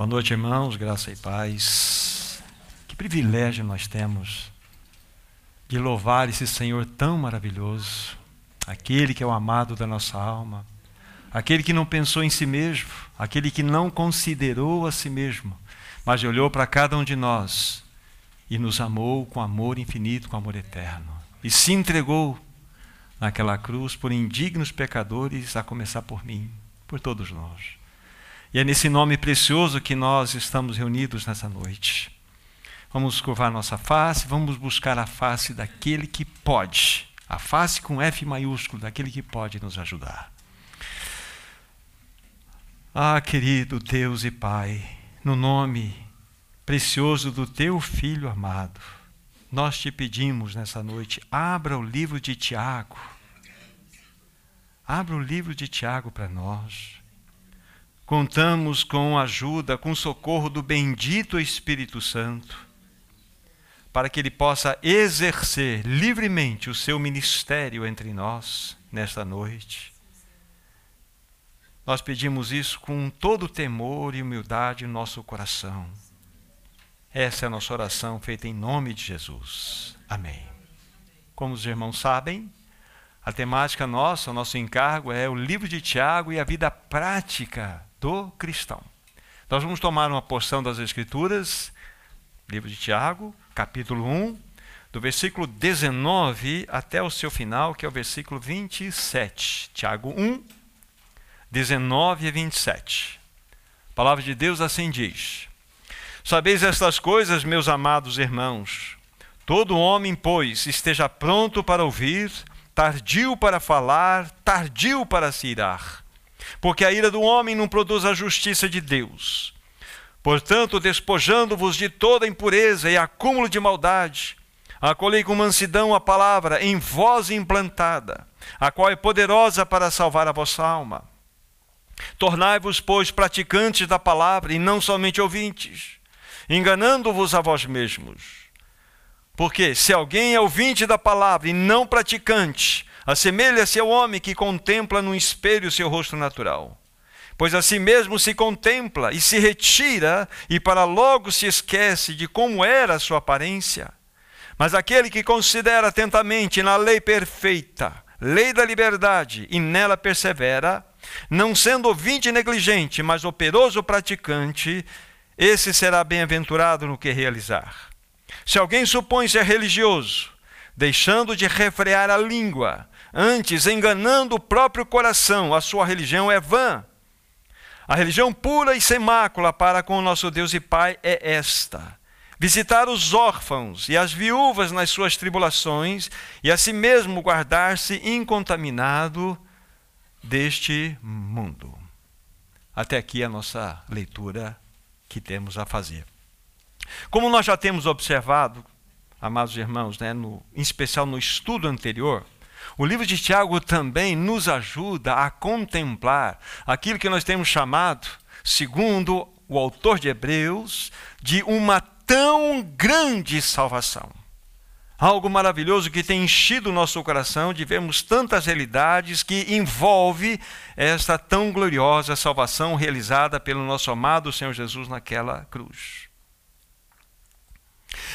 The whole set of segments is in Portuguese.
Boa noite, irmãos, graça e paz. Que privilégio nós temos de louvar esse Senhor tão maravilhoso, aquele que é o amado da nossa alma, aquele que não pensou em si mesmo, aquele que não considerou a si mesmo, mas olhou para cada um de nós e nos amou com amor infinito, com amor eterno, e se entregou naquela cruz por indignos pecadores, a começar por mim, por todos nós. E é nesse nome precioso que nós estamos reunidos nessa noite. Vamos curvar nossa face, vamos buscar a face daquele que pode, a face com F maiúsculo, daquele que pode nos ajudar. Ah, querido Deus e Pai, no nome precioso do teu Filho amado, nós te pedimos nessa noite, abra o livro de Tiago. Abra o livro de Tiago para nós. Contamos com a ajuda, com o socorro do bendito Espírito Santo, para que ele possa exercer livremente o seu ministério entre nós nesta noite. Nós pedimos isso com todo temor e humildade no nosso coração. Essa é a nossa oração feita em nome de Jesus. Amém. Como os irmãos sabem, a temática nossa, o nosso encargo é o livro de Tiago e a vida prática do cristão. Nós vamos tomar uma porção das Escrituras, livro de Tiago, capítulo 1, do versículo 19 até o seu final, que é o versículo 27. Tiago 1, 19 e 27. A palavra de Deus assim diz: Sabeis estas coisas, meus amados irmãos. Todo homem, pois, esteja pronto para ouvir, tardio para falar, tardio para se irar porque a ira do homem não produz a justiça de Deus. Portanto, despojando-vos de toda impureza e acúmulo de maldade, acolhei com mansidão a palavra em vós implantada, a qual é poderosa para salvar a vossa alma. Tornai-vos, pois, praticantes da palavra e não somente ouvintes, enganando-vos a vós mesmos. Porque se alguém é ouvinte da palavra e não praticante, Assemelha-se ao homem que contempla no espelho seu rosto natural. Pois a si mesmo se contempla e se retira, e para logo se esquece de como era a sua aparência. Mas aquele que considera atentamente na lei perfeita, lei da liberdade, e nela persevera, não sendo ouvinte negligente, mas operoso praticante, esse será bem-aventurado no que realizar. Se alguém supõe ser religioso, deixando de refrear a língua, Antes, enganando o próprio coração, a sua religião é vã. A religião pura e sem mácula para com o nosso Deus e Pai é esta: visitar os órfãos e as viúvas nas suas tribulações e a si mesmo guardar-se incontaminado deste mundo. Até aqui a nossa leitura que temos a fazer. Como nós já temos observado, amados irmãos, né, no, em especial no estudo anterior, o livro de Tiago também nos ajuda a contemplar aquilo que nós temos chamado, segundo o autor de Hebreus, de uma tão grande salvação. Algo maravilhoso que tem enchido o nosso coração de vermos tantas realidades que envolve esta tão gloriosa salvação realizada pelo nosso amado Senhor Jesus naquela cruz.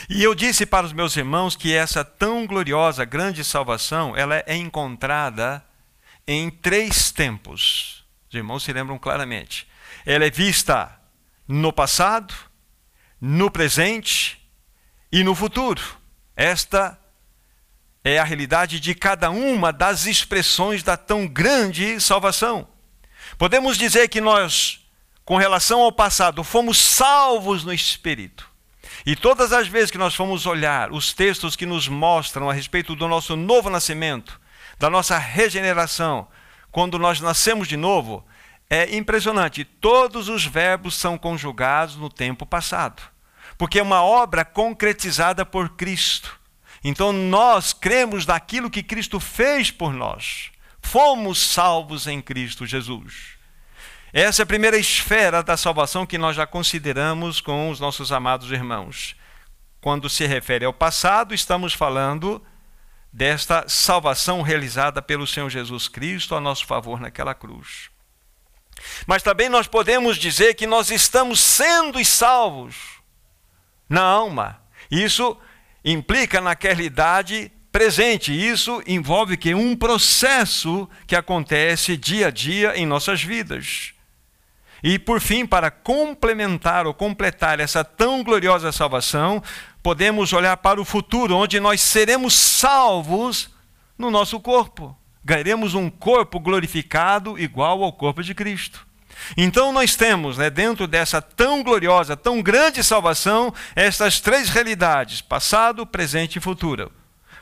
E eu disse para os meus irmãos que essa tão gloriosa, grande salvação, ela é encontrada em três tempos. Os irmãos se lembram claramente. Ela é vista no passado, no presente e no futuro. Esta é a realidade de cada uma das expressões da tão grande salvação. Podemos dizer que nós, com relação ao passado, fomos salvos no espírito. E todas as vezes que nós formos olhar os textos que nos mostram a respeito do nosso novo nascimento, da nossa regeneração, quando nós nascemos de novo, é impressionante. Todos os verbos são conjugados no tempo passado, porque é uma obra concretizada por Cristo. Então nós cremos naquilo que Cristo fez por nós. Fomos salvos em Cristo Jesus. Essa é a primeira esfera da salvação que nós já consideramos com os nossos amados irmãos. Quando se refere ao passado, estamos falando desta salvação realizada pelo Senhor Jesus Cristo a nosso favor naquela cruz. Mas também nós podemos dizer que nós estamos sendo salvos na alma. Isso implica naquela idade presente. Isso envolve que um processo que acontece dia a dia em nossas vidas. E por fim, para complementar ou completar essa tão gloriosa salvação, podemos olhar para o futuro, onde nós seremos salvos no nosso corpo. Ganharemos um corpo glorificado igual ao corpo de Cristo. Então nós temos, né, dentro dessa tão gloriosa, tão grande salvação, essas três realidades: passado, presente e futuro.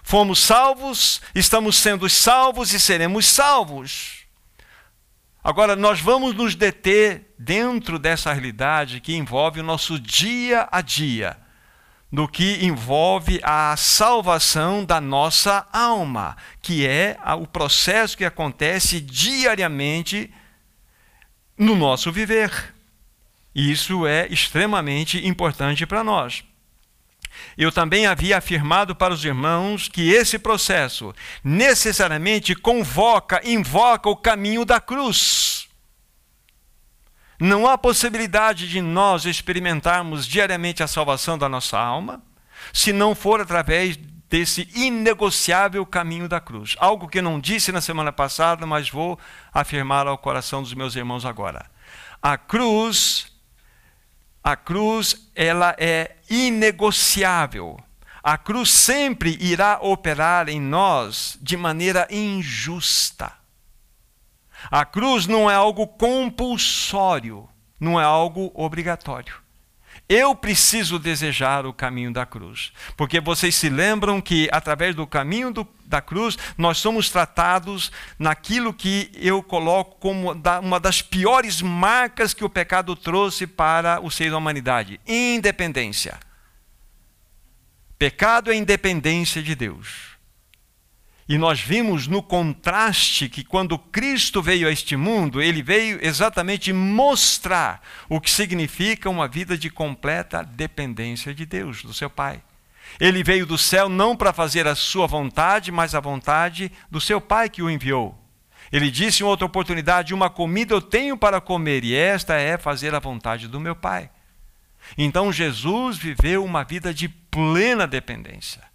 Fomos salvos, estamos sendo salvos e seremos salvos. Agora, nós vamos nos deter dentro dessa realidade que envolve o nosso dia a dia, no que envolve a salvação da nossa alma, que é o processo que acontece diariamente no nosso viver. Isso é extremamente importante para nós. Eu também havia afirmado para os irmãos que esse processo necessariamente convoca, invoca o caminho da cruz. Não há possibilidade de nós experimentarmos diariamente a salvação da nossa alma se não for através desse inegociável caminho da cruz. Algo que eu não disse na semana passada, mas vou afirmar ao coração dos meus irmãos agora. A cruz, a cruz, ela é inegociável. A cruz sempre irá operar em nós de maneira injusta. A cruz não é algo compulsório, não é algo obrigatório. Eu preciso desejar o caminho da cruz. Porque vocês se lembram que, através do caminho do, da cruz, nós somos tratados naquilo que eu coloco como da, uma das piores marcas que o pecado trouxe para o ser da humanidade: independência. Pecado é independência de Deus. E nós vimos no contraste que quando Cristo veio a este mundo, ele veio exatamente mostrar o que significa uma vida de completa dependência de Deus, do seu Pai. Ele veio do céu não para fazer a sua vontade, mas a vontade do seu Pai que o enviou. Ele disse em outra oportunidade: Uma comida eu tenho para comer, e esta é fazer a vontade do meu Pai. Então Jesus viveu uma vida de plena dependência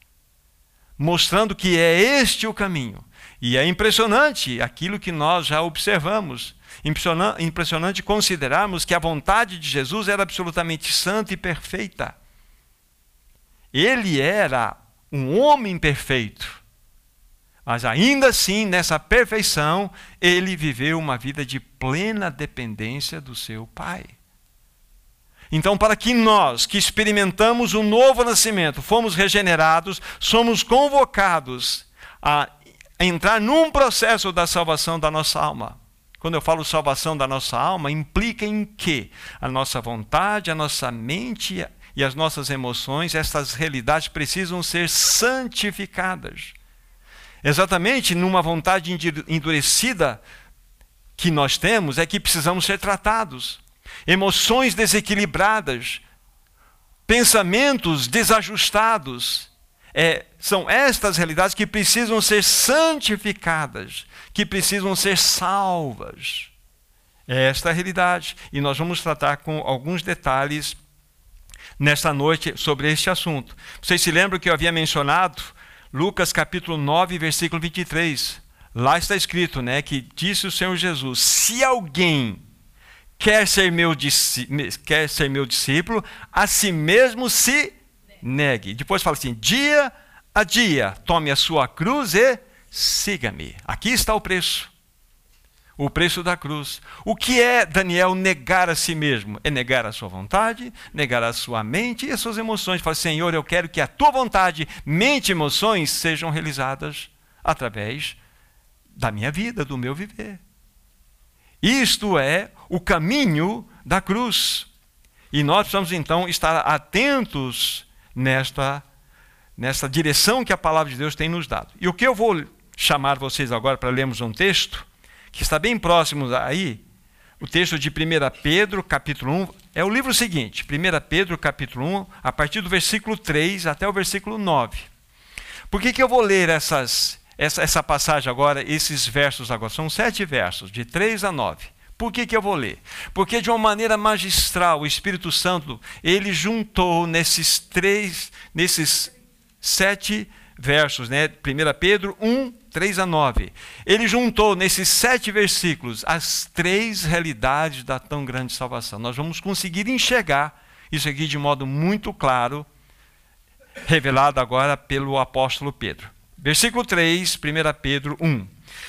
mostrando que é este o caminho. E é impressionante aquilo que nós já observamos. Impressionante considerarmos que a vontade de Jesus era absolutamente santa e perfeita. Ele era um homem perfeito. Mas ainda assim, nessa perfeição, ele viveu uma vida de plena dependência do seu Pai. Então, para que nós que experimentamos o novo nascimento, fomos regenerados, somos convocados a entrar num processo da salvação da nossa alma. Quando eu falo salvação da nossa alma, implica em que a nossa vontade, a nossa mente e as nossas emoções, essas realidades precisam ser santificadas. Exatamente numa vontade endurecida que nós temos, é que precisamos ser tratados emoções desequilibradas, pensamentos desajustados. É, são estas realidades que precisam ser santificadas, que precisam ser salvas. É esta a realidade. E nós vamos tratar com alguns detalhes nesta noite sobre este assunto. Vocês se lembram que eu havia mencionado Lucas capítulo 9, versículo 23. Lá está escrito, né, que disse o Senhor Jesus: Se alguém quer ser meu, quer ser meu discípulo, a si mesmo se negue. Depois fala assim: dia a dia, tome a sua cruz e siga-me. Aqui está o preço. O preço da cruz. O que é, Daniel, negar a si mesmo? É negar a sua vontade, negar a sua mente e as suas emoções. Fala, Senhor, eu quero que a tua vontade, mente e emoções sejam realizadas através da minha vida, do meu viver. Isto é o caminho da cruz. E nós precisamos então estar atentos nesta, nesta direção que a palavra de Deus tem nos dado. E o que eu vou chamar vocês agora para lermos um texto, que está bem próximo aí, o texto de 1 Pedro, capítulo 1, é o livro seguinte, 1 Pedro, capítulo 1, a partir do versículo 3 até o versículo 9. Por que, que eu vou ler essas, essa, essa passagem agora, esses versos agora? São sete versos, de 3 a 9. Por que, que eu vou ler? Porque de uma maneira magistral, o Espírito Santo, ele juntou nesses três, nesses sete versos, né? 1 Pedro 1, 3 a 9. Ele juntou nesses sete versículos as três realidades da tão grande salvação. Nós vamos conseguir enxergar isso aqui de modo muito claro, revelado agora pelo apóstolo Pedro. Versículo 3, 1 Pedro 1.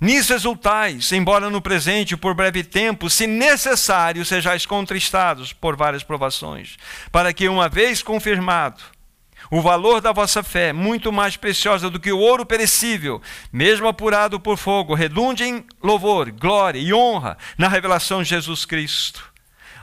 Nisso exultais, embora no presente, por breve tempo, se necessário, sejais contristados por várias provações, para que, uma vez confirmado, o valor da vossa fé, muito mais preciosa do que o ouro perecível, mesmo apurado por fogo, redunde em louvor, glória e honra na revelação de Jesus Cristo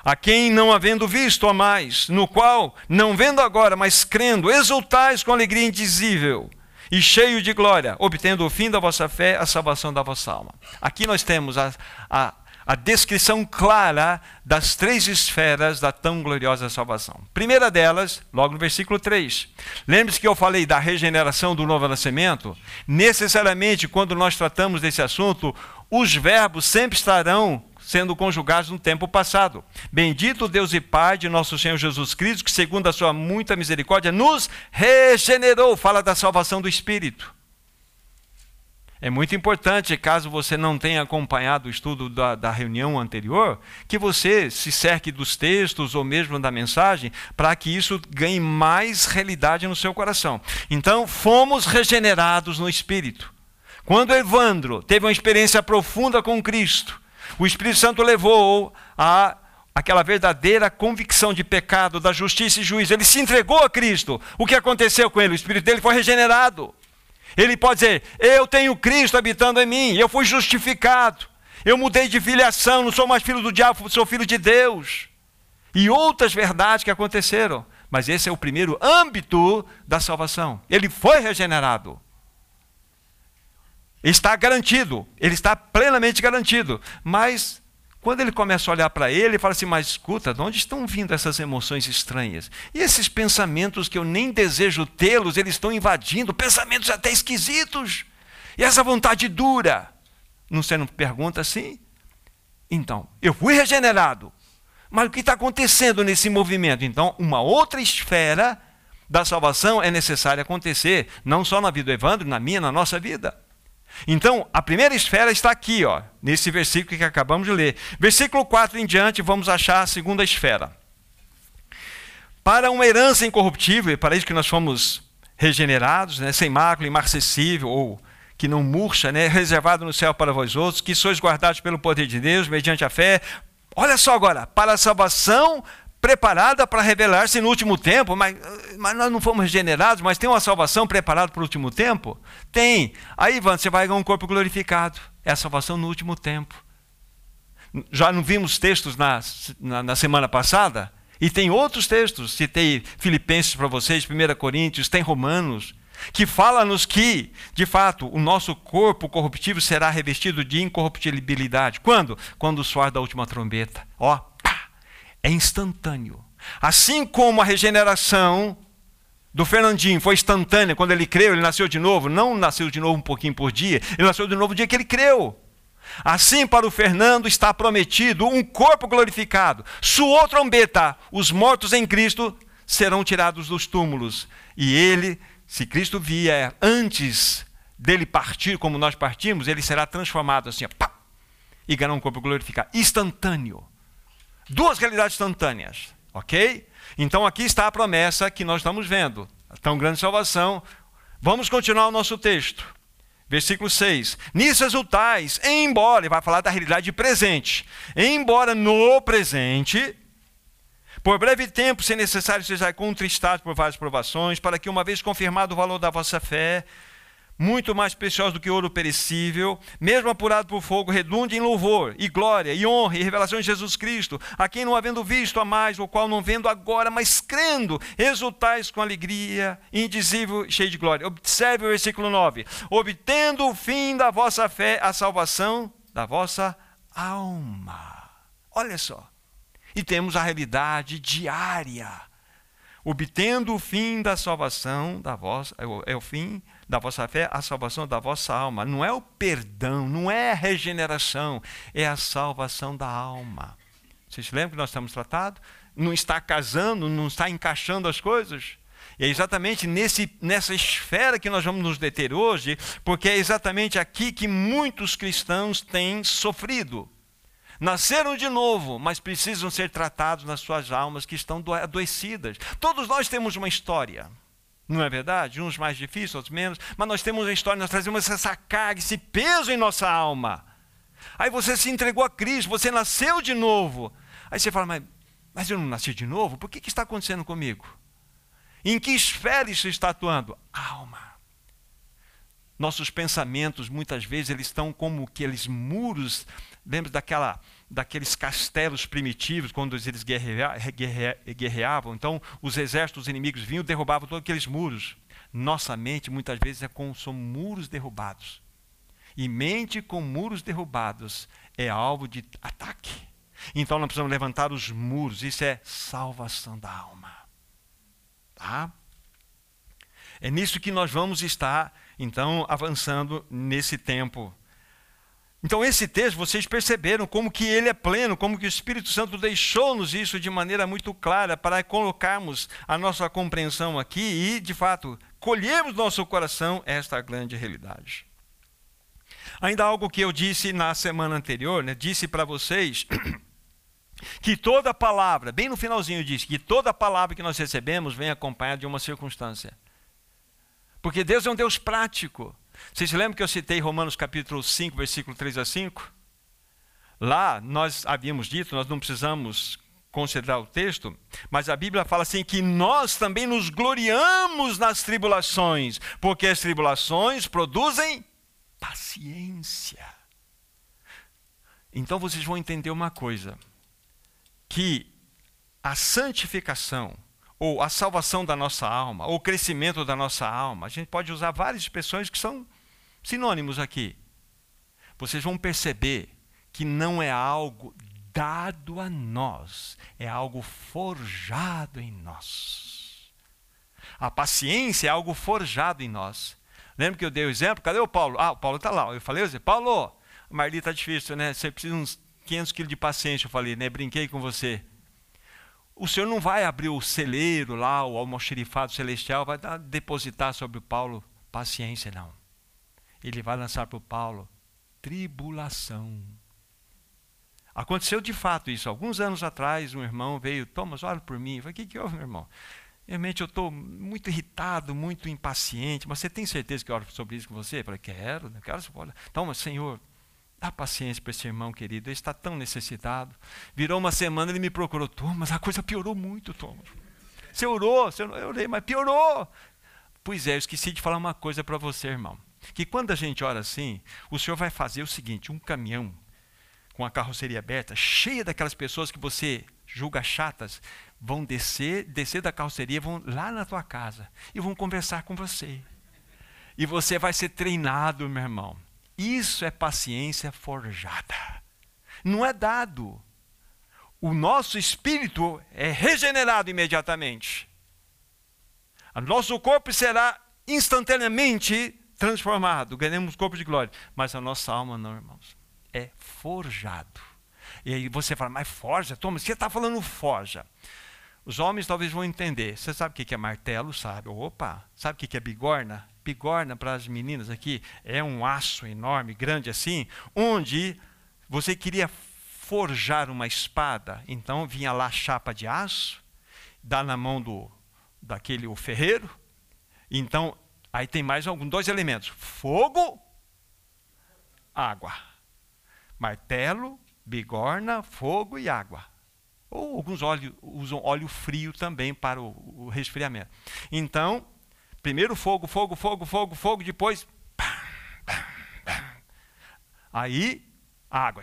a quem não havendo visto a mais, no qual, não vendo agora, mas crendo, exultais com alegria indizível e cheio de glória, obtendo o fim da vossa fé, a salvação da vossa alma. Aqui nós temos a, a, a descrição clara das três esferas da tão gloriosa salvação. Primeira delas, logo no versículo 3. Lembre-se que eu falei da regeneração do novo nascimento? Necessariamente, quando nós tratamos desse assunto, os verbos sempre estarão sendo conjugados no tempo passado. Bendito Deus e Pai de nosso Senhor Jesus Cristo, que segundo a sua muita misericórdia nos regenerou. Fala da salvação do Espírito. É muito importante, caso você não tenha acompanhado o estudo da, da, reunião anterior, que você se cerque dos textos ou mesmo da mensagem, para que isso ganhe mais realidade no seu coração. Então, fomos regenerados no Espírito. Quando Evandro teve uma experiência profunda com Cristo, o Espírito Santo levou a aquela verdadeira convicção de pecado, da justiça e juízo. Ele se entregou a Cristo. O que aconteceu com ele? O espírito dele foi regenerado. Ele pode dizer: Eu tenho Cristo habitando em mim, eu fui justificado. Eu mudei de filiação, não sou mais filho do diabo, sou filho de Deus. E outras verdades que aconteceram. Mas esse é o primeiro âmbito da salvação. Ele foi regenerado. Está garantido, ele está plenamente garantido. Mas quando ele começa a olhar para ele, ele fala assim: Mas escuta, de onde estão vindo essas emoções estranhas? E esses pensamentos que eu nem desejo tê-los, eles estão invadindo, pensamentos até esquisitos. E essa vontade dura. Não você não pergunta assim? Então, eu fui regenerado. Mas o que está acontecendo nesse movimento? Então, uma outra esfera da salvação é necessária acontecer, não só na vida do Evandro, na minha, na nossa vida. Então, a primeira esfera está aqui, ó, nesse versículo que acabamos de ler. Versículo 4 em diante, vamos achar a segunda esfera. Para uma herança incorruptível, e para isso que nós fomos regenerados, né, sem mácula, imarcessível, ou que não murcha, né, reservado no céu para vós outros, que sois guardados pelo poder de Deus, mediante a fé. Olha só agora, para a salvação preparada para revelar-se no último tempo, mas, mas nós não fomos regenerados, mas tem uma salvação preparada para o último tempo? Tem. Aí, Ivan, você vai ganhar um corpo glorificado. É a salvação no último tempo. Já não vimos textos na, na, na semana passada? E tem outros textos, citei Filipenses para vocês, 1 Coríntios, tem Romanos, que fala-nos que, de fato, o nosso corpo corruptível será revestido de incorruptibilidade. Quando? Quando o soar da última trombeta. Ó, é instantâneo. Assim como a regeneração do Fernandinho foi instantânea quando ele creu, ele nasceu de novo, não nasceu de novo um pouquinho por dia, ele nasceu de novo no dia que ele creu. Assim para o Fernando está prometido um corpo glorificado. Suou trombeta, os mortos em Cristo serão tirados dos túmulos. E ele, se Cristo vier antes dele partir como nós partimos, ele será transformado assim, ó, pá, e ganhará um corpo glorificado, instantâneo. Duas realidades instantâneas, ok? Então aqui está a promessa que nós estamos vendo, a tão grande salvação. Vamos continuar o nosso texto. Versículo 6. Nisso exultais, embora, ele vai falar da realidade presente, embora no presente, por breve tempo, se necessário, sejais contristados por várias provações, para que, uma vez confirmado o valor da vossa fé, muito mais precioso do que ouro perecível, mesmo apurado por fogo, redunde em louvor e glória e honra e revelação de Jesus Cristo, a quem não havendo visto a mais, o qual não vendo agora, mas crendo, exultais com alegria indizível, cheio de glória. Observe o versículo 9: obtendo o fim da vossa fé, a salvação da vossa alma. Olha só. E temos a realidade diária. Obtendo o fim da salvação da vossa, é o, é o fim da vossa fé, a salvação da vossa alma. Não é o perdão, não é a regeneração, é a salvação da alma. Vocês se lembram que nós estamos tratando? Não está casando, não está encaixando as coisas? E é exatamente nesse, nessa esfera que nós vamos nos deter hoje, porque é exatamente aqui que muitos cristãos têm sofrido. Nasceram de novo, mas precisam ser tratados nas suas almas que estão adoecidas. Todos nós temos uma história. Não é verdade? Uns mais difíceis, outros menos. Mas nós temos uma história, nós trazemos essa carga, esse peso em nossa alma. Aí você se entregou a Cristo, você nasceu de novo. Aí você fala, mas, mas eu não nasci de novo? Por que, que está acontecendo comigo? Em que esfera isso está atuando? Alma. Nossos pensamentos, muitas vezes, eles estão como aqueles muros. Lembra daquela daqueles castelos primitivos, quando eles guerreavam. Então, os exércitos inimigos vinham e derrubavam todos aqueles muros. Nossa mente, muitas vezes, é como são muros derrubados. E mente com muros derrubados é alvo de ataque. Então, nós precisamos levantar os muros. Isso é salvação da alma. Tá? É nisso que nós vamos estar, então, avançando nesse tempo então esse texto, vocês perceberam como que ele é pleno, como que o Espírito Santo deixou-nos isso de maneira muito clara para colocarmos a nossa compreensão aqui e, de fato, colhermos no nosso coração esta grande realidade. Ainda algo que eu disse na semana anterior, né, disse para vocês que toda palavra, bem no finalzinho disse, que toda palavra que nós recebemos vem acompanhada de uma circunstância. Porque Deus é um Deus prático. Vocês se lembram que eu citei Romanos capítulo 5, versículo 3 a 5? Lá nós havíamos dito, nós não precisamos considerar o texto, mas a Bíblia fala assim que nós também nos gloriamos nas tribulações, porque as tribulações produzem paciência. Então vocês vão entender uma coisa, que a santificação ou a salvação da nossa alma, ou o crescimento da nossa alma, a gente pode usar várias expressões que são sinônimos aqui. Vocês vão perceber que não é algo dado a nós, é algo forjado em nós. A paciência é algo forjado em nós. Lembra que eu dei o exemplo? Cadê o Paulo? Ah, o Paulo está lá. Eu falei, Paulo, a Marli está difícil, né? Você precisa uns 500 quilos de paciência. Eu falei, né? Brinquei com você. O Senhor não vai abrir o celeiro lá, o almoxerifado celestial, vai dar, depositar sobre o Paulo paciência, não ele vai lançar para o Paulo tribulação. Aconteceu de fato isso. Alguns anos atrás, um irmão veio, Thomas, olha por mim. Eu falei, o que, que houve, meu irmão? Realmente eu estou muito irritado, muito impaciente, mas você tem certeza que eu oro sobre isso com você? Eu falei, quero, né? quero. Então, Senhor, dá paciência para esse irmão querido, ele está tão necessitado. Virou uma semana, ele me procurou, Thomas, a coisa piorou muito, Thomas. Você orou, você eu orei, mas piorou. Pois é, eu esqueci de falar uma coisa para você, irmão que quando a gente ora assim, o Senhor vai fazer o seguinte: um caminhão com a carroceria aberta, cheia daquelas pessoas que você julga chatas, vão descer, descer da carroceria, vão lá na tua casa e vão conversar com você. E você vai ser treinado, meu irmão. Isso é paciência forjada. Não é dado. O nosso espírito é regenerado imediatamente. O nosso corpo será instantaneamente transformado, ganhamos corpo de glória. Mas a nossa alma não, irmãos. É forjado. E aí você fala, mas forja? Thomas, você está falando forja. Os homens talvez vão entender. Você sabe o que é martelo? Sabe? Opa! Sabe o que é bigorna? Bigorna, para as meninas aqui, é um aço enorme, grande assim, onde você queria forjar uma espada. Então vinha lá chapa de aço, dá na mão do daquele o ferreiro. Então Aí tem mais algum, dois elementos: fogo, água. Martelo, bigorna, fogo e água. Ou alguns óleo, usam óleo frio também para o, o resfriamento. Então, primeiro fogo, fogo, fogo, fogo, fogo, depois Aí, água.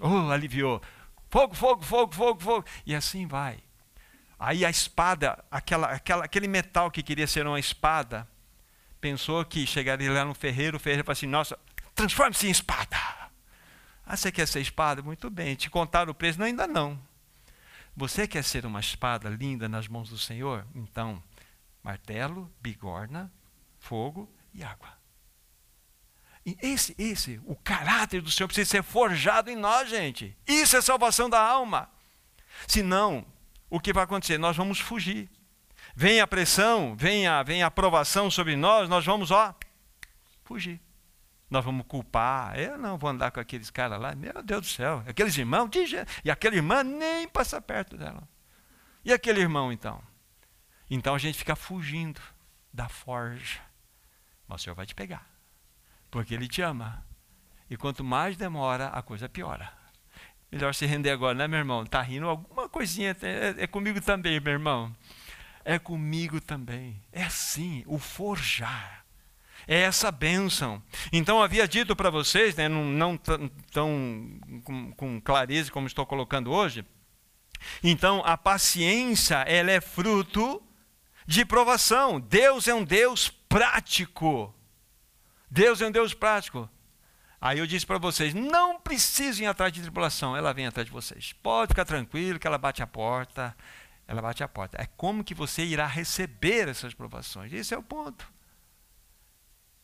Oh, aliviou. Fogo, fogo, fogo, fogo, fogo. E assim vai. Aí a espada, aquela, aquela, aquele metal que queria ser uma espada, pensou que chegaria lá no ferreiro, o ferreiro falou assim: Nossa, transforme-se em espada. Ah, você quer ser espada? Muito bem. Te contaram o preço? Não, ainda não. Você quer ser uma espada linda nas mãos do Senhor? Então, martelo, bigorna, fogo e água. E esse, esse, o caráter do Senhor precisa ser forjado em nós, gente. Isso é salvação da alma. Senão, o que vai acontecer? Nós vamos fugir. Vem a pressão, vem a, vem a aprovação sobre nós, nós vamos, ó, fugir. Nós vamos culpar. Eu não vou andar com aqueles caras lá. Meu Deus do céu. Aqueles irmãos, e aquele irmão nem passa perto dela. E aquele irmão, então? Então a gente fica fugindo da forja. Mas o Senhor vai te pegar. Porque Ele te ama. E quanto mais demora, a coisa piora. Melhor se render agora, né, meu irmão? Está rindo alguma coisinha. É, é comigo também, meu irmão. É comigo também. É assim, o forjar. É essa bênção. Então, havia dito para vocês, né, não, não tão com, com clareza como estou colocando hoje. Então, a paciência, ela é fruto de provação. Deus é um Deus prático. Deus é um Deus prático. Aí eu disse para vocês: não precisem ir atrás de tribulação, ela vem atrás de vocês. Pode ficar tranquilo que ela bate a porta. Ela bate a porta. É como que você irá receber essas provações. Esse é o ponto.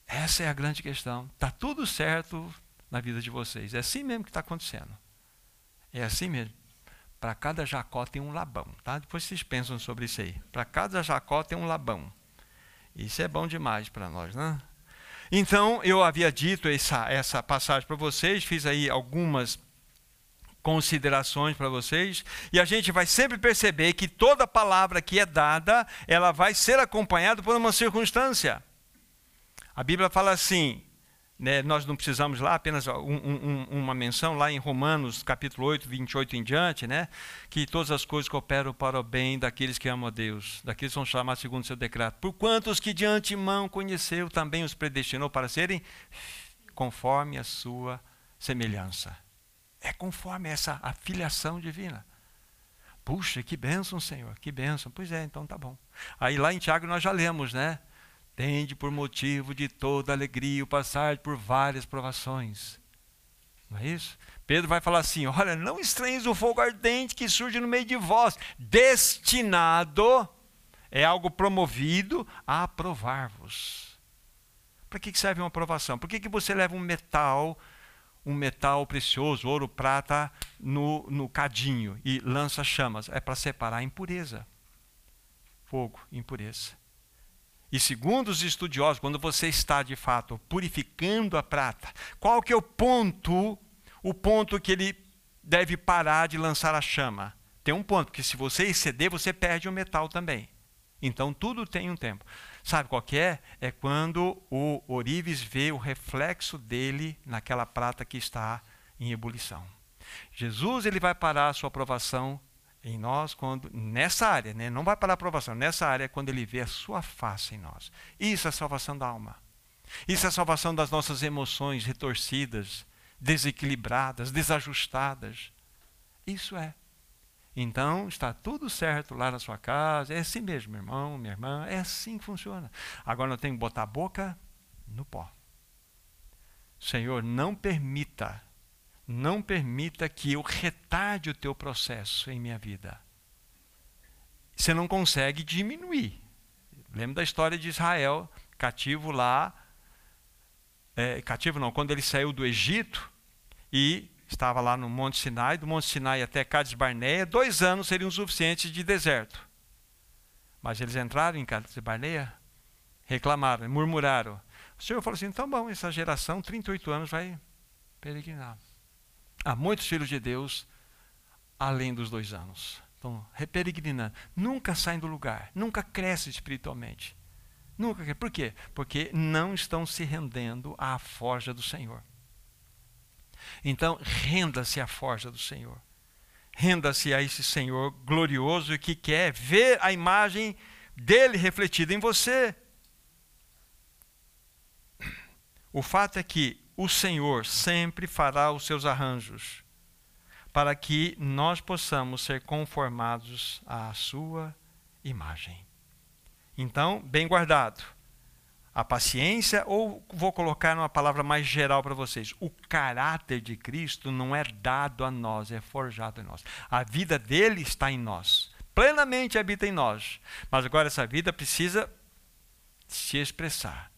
Essa é a grande questão. Está tudo certo na vida de vocês. É assim mesmo que está acontecendo. É assim mesmo. Para cada Jacó tem um Labão. Tá? Depois vocês pensam sobre isso aí. Para cada Jacó tem um Labão. Isso é bom demais para nós, né? Então, eu havia dito essa, essa passagem para vocês, fiz aí algumas considerações para vocês, e a gente vai sempre perceber que toda palavra que é dada, ela vai ser acompanhada por uma circunstância. A Bíblia fala assim, né, nós não precisamos lá, apenas um, um, uma menção lá em Romanos capítulo 8, 28 em diante, né, que todas as coisas cooperam para o bem daqueles que amam a Deus, daqueles que são chamados segundo o seu decreto. Por quantos que de antemão conheceu, também os predestinou para serem conforme a sua semelhança. É conforme essa afiliação divina. Puxa, que bênção, Senhor, que bênção. Pois é, então tá bom. Aí lá em Tiago nós já lemos, né? Tende por motivo de toda alegria o passar por várias provações. Não é isso? Pedro vai falar assim: olha, não estranheis o fogo ardente que surge no meio de vós, destinado, é algo promovido a aprovar-vos. Para que serve uma aprovação? Por que, que você leva um metal, um metal precioso, ouro, prata, no, no cadinho e lança chamas? É para separar a impureza. Fogo, impureza. E segundo os estudiosos, quando você está de fato purificando a prata, qual que é o ponto, o ponto que ele deve parar de lançar a chama? Tem um ponto, porque se você exceder, você perde o metal também. Então tudo tem um tempo. Sabe qual é? É quando o ourives vê o reflexo dele naquela prata que está em ebulição. Jesus ele vai parar a sua aprovação em nós quando nessa área, né? não vai para a aprovação, nessa área é quando ele vê a sua face em nós. Isso é salvação da alma. Isso é salvação das nossas emoções retorcidas, desequilibradas, desajustadas. Isso é. Então, está tudo certo lá na sua casa. É assim mesmo, meu irmão, minha irmã. É assim que funciona. Agora, eu tenho que botar a boca no pó. Senhor, não permita não permita que eu retarde o teu processo em minha vida. Você não consegue diminuir. Lembra da história de Israel, cativo lá, é, cativo não, quando ele saiu do Egito e estava lá no Monte Sinai, do Monte Sinai até Cades Barneia, dois anos seriam suficientes de deserto. Mas eles entraram em Cades Barneia, reclamaram, murmuraram. O Senhor falou assim: então bom, essa geração, 38 anos, vai peregrinar. Há muitos filhos de Deus além dos dois anos. Então, peregrinando. Nunca saem do lugar, nunca crescem espiritualmente. Nunca. Por quê? Porque não estão se rendendo à forja do Senhor. Então, renda-se à forja do Senhor. Renda-se a esse Senhor glorioso que quer ver a imagem dele refletida em você. O fato é que o Senhor sempre fará os seus arranjos para que nós possamos ser conformados à sua imagem. Então, bem guardado. A paciência, ou vou colocar uma palavra mais geral para vocês: o caráter de Cristo não é dado a nós, é forjado em nós. A vida dele está em nós, plenamente habita em nós. Mas agora essa vida precisa se expressar.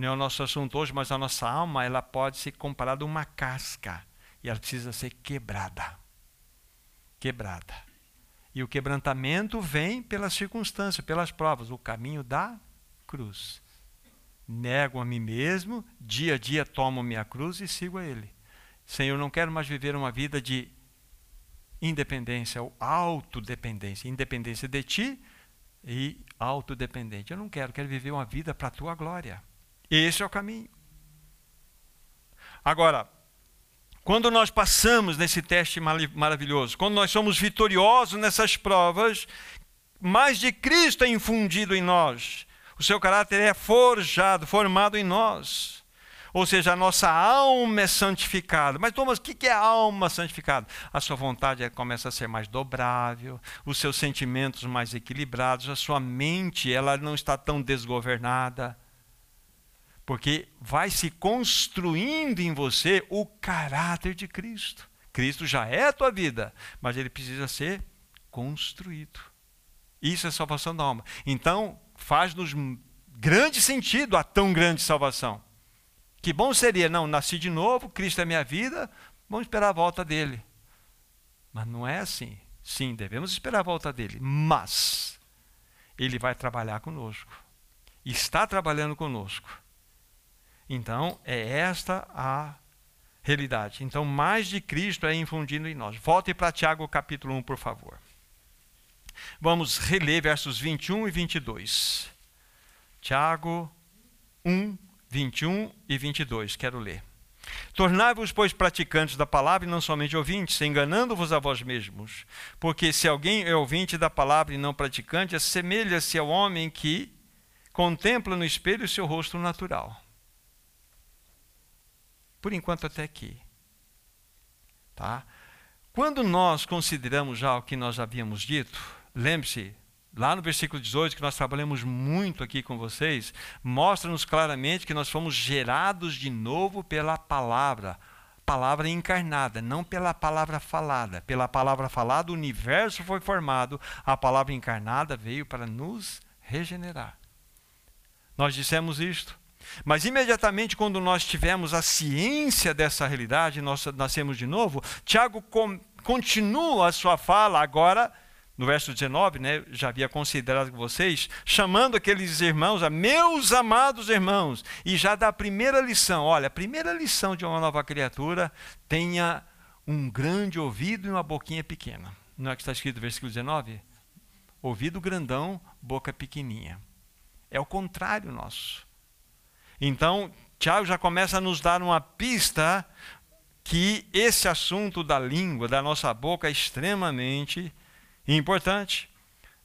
Não é o nosso assunto hoje, mas a nossa alma ela pode ser comparada a uma casca e ela precisa ser quebrada. Quebrada. E o quebrantamento vem pelas circunstâncias, pelas provas, o caminho da cruz. Nego a mim mesmo, dia a dia tomo minha cruz e sigo a Ele. Senhor, não quero mais viver uma vida de independência ou autodependência. Independência de ti e autodependente. Eu não quero, quero viver uma vida para a tua glória. Esse é o caminho. Agora, quando nós passamos nesse teste maravilhoso, quando nós somos vitoriosos nessas provas, mais de Cristo é infundido em nós. O seu caráter é forjado, formado em nós. Ou seja, a nossa alma é santificada. Mas, Thomas, o que é alma santificada? A sua vontade começa a ser mais dobrável, os seus sentimentos mais equilibrados, a sua mente ela não está tão desgovernada. Porque vai se construindo em você o caráter de Cristo. Cristo já é a tua vida, mas ele precisa ser construído. Isso é salvação da alma. Então, faz-nos grande sentido a tão grande salvação. Que bom seria, não, nasci de novo, Cristo é minha vida, vamos esperar a volta dele. Mas não é assim. Sim, devemos esperar a volta dele, mas ele vai trabalhar conosco. Está trabalhando conosco. Então, é esta a realidade. Então, mais de Cristo é infundido em nós. Volte para Tiago capítulo 1, por favor. Vamos reler versos 21 e 22. Tiago 1, 21 e 22. Quero ler. Tornai-vos, pois, praticantes da palavra e não somente ouvintes, enganando-vos a vós mesmos. Porque se alguém é ouvinte da palavra e não praticante, assemelha-se ao homem que contempla no espelho o seu rosto natural. Por enquanto, até aqui. Tá? Quando nós consideramos já o que nós havíamos dito, lembre-se, lá no versículo 18, que nós trabalhamos muito aqui com vocês, mostra-nos claramente que nós fomos gerados de novo pela palavra, palavra encarnada, não pela palavra falada. Pela palavra falada, o universo foi formado, a palavra encarnada veio para nos regenerar. Nós dissemos isto. Mas imediatamente quando nós tivemos a ciência dessa realidade, nós nascemos de novo, Tiago com, continua a sua fala agora no verso 19, né, já havia considerado com vocês, chamando aqueles irmãos a meus amados irmãos, e já dá a primeira lição: olha, a primeira lição de uma nova criatura, tenha um grande ouvido e uma boquinha pequena. Não é que está escrito no versículo 19? Ouvido grandão, boca pequenininha. É o contrário nosso. Então, Tiago já começa a nos dar uma pista que esse assunto da língua, da nossa boca, é extremamente importante.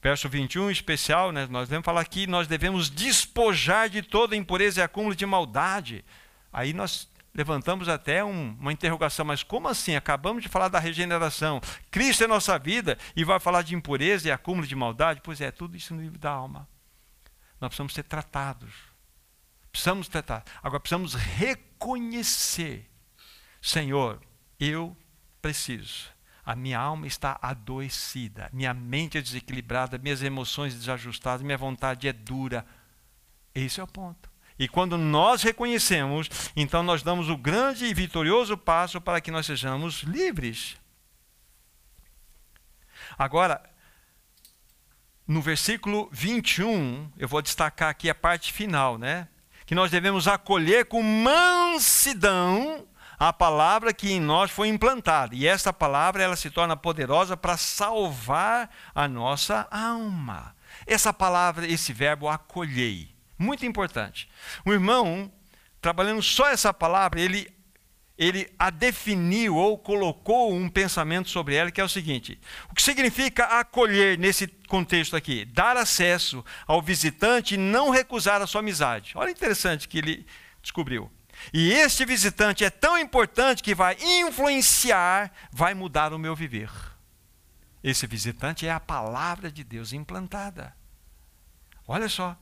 Verso 21, especial, né, nós devemos falar aqui, nós devemos despojar de toda impureza e acúmulo de maldade. Aí nós levantamos até um, uma interrogação, mas como assim? Acabamos de falar da regeneração. Cristo é nossa vida e vai falar de impureza e acúmulo de maldade? Pois é, tudo isso no livro da alma. Nós precisamos ser tratados. Precisamos tratar. Agora precisamos reconhecer, Senhor, eu preciso a minha alma está adoecida, minha mente é desequilibrada, minhas emoções desajustadas, minha vontade é dura. Esse é o ponto. E quando nós reconhecemos, então nós damos o grande e vitorioso passo para que nós sejamos livres. Agora, no versículo 21, eu vou destacar aqui a parte final, né? Que nós devemos acolher com mansidão a palavra que em nós foi implantada. E essa palavra ela se torna poderosa para salvar a nossa alma. Essa palavra, esse verbo acolhei, muito importante. O irmão, trabalhando só essa palavra, ele ele a definiu ou colocou um pensamento sobre ela que é o seguinte: o que significa acolher nesse contexto aqui? Dar acesso ao visitante e não recusar a sua amizade. Olha interessante que ele descobriu. E este visitante é tão importante que vai influenciar, vai mudar o meu viver. Esse visitante é a palavra de Deus implantada. Olha só.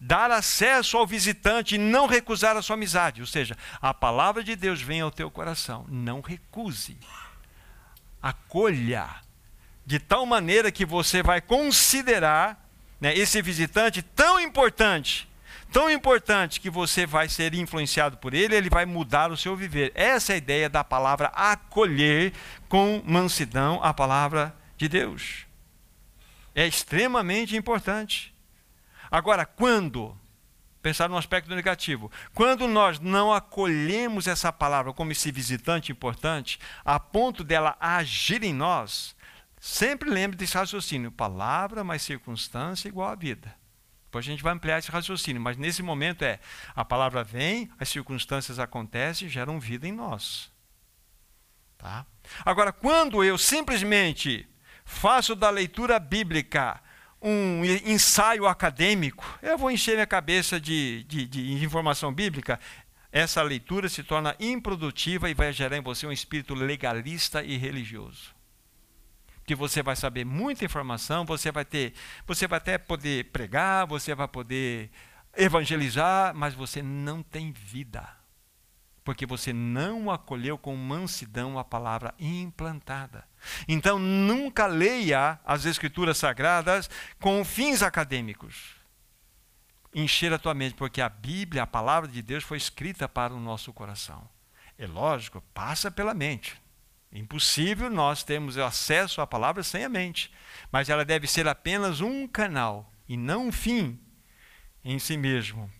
Dar acesso ao visitante e não recusar a sua amizade. Ou seja, a palavra de Deus vem ao teu coração. Não recuse. Acolha. De tal maneira que você vai considerar né, esse visitante tão importante tão importante que você vai ser influenciado por ele, ele vai mudar o seu viver. Essa é a ideia da palavra acolher com mansidão a palavra de Deus. É extremamente importante. Agora, quando, pensar no aspecto negativo, quando nós não acolhemos essa palavra como esse visitante importante, a ponto dela agir em nós, sempre lembre desse raciocínio: palavra mais circunstância igual à vida. Depois a gente vai ampliar esse raciocínio, mas nesse momento é a palavra vem, as circunstâncias acontecem e geram vida em nós. Tá? Agora, quando eu simplesmente faço da leitura bíblica um ensaio acadêmico, eu vou encher minha cabeça de, de, de informação bíblica, essa leitura se torna improdutiva e vai gerar em você um espírito legalista e religioso que você vai saber muita informação, você vai ter, você vai até poder pregar, você vai poder evangelizar, mas você não tem vida. Porque você não acolheu com mansidão a palavra implantada. Então nunca leia as escrituras sagradas com fins acadêmicos. Encher a tua mente, porque a Bíblia, a palavra de Deus foi escrita para o nosso coração. É lógico, passa pela mente. Impossível nós termos acesso à palavra sem a mente, mas ela deve ser apenas um canal e não um fim em si mesmo.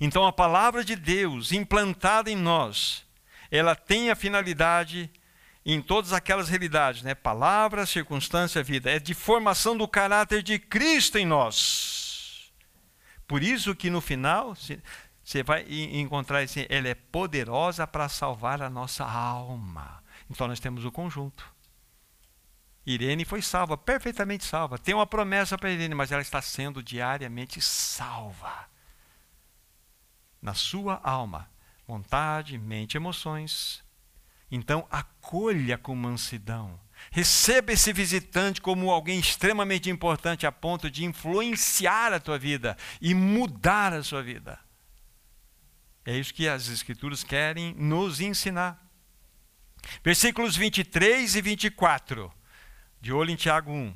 Então a palavra de Deus implantada em nós, ela tem a finalidade em todas aquelas realidades, né? Palavra, circunstância, vida, é de formação do caráter de Cristo em nós. Por isso que no final você vai encontrar assim, ela é poderosa para salvar a nossa alma. Então nós temos o conjunto. Irene foi salva, perfeitamente salva. Tem uma promessa para Irene, mas ela está sendo diariamente salva. Na sua alma, vontade, mente, emoções. Então acolha com mansidão. Receba esse visitante como alguém extremamente importante a ponto de influenciar a tua vida e mudar a sua vida. É isso que as Escrituras querem nos ensinar. Versículos 23 e 24, de olho em Tiago 1.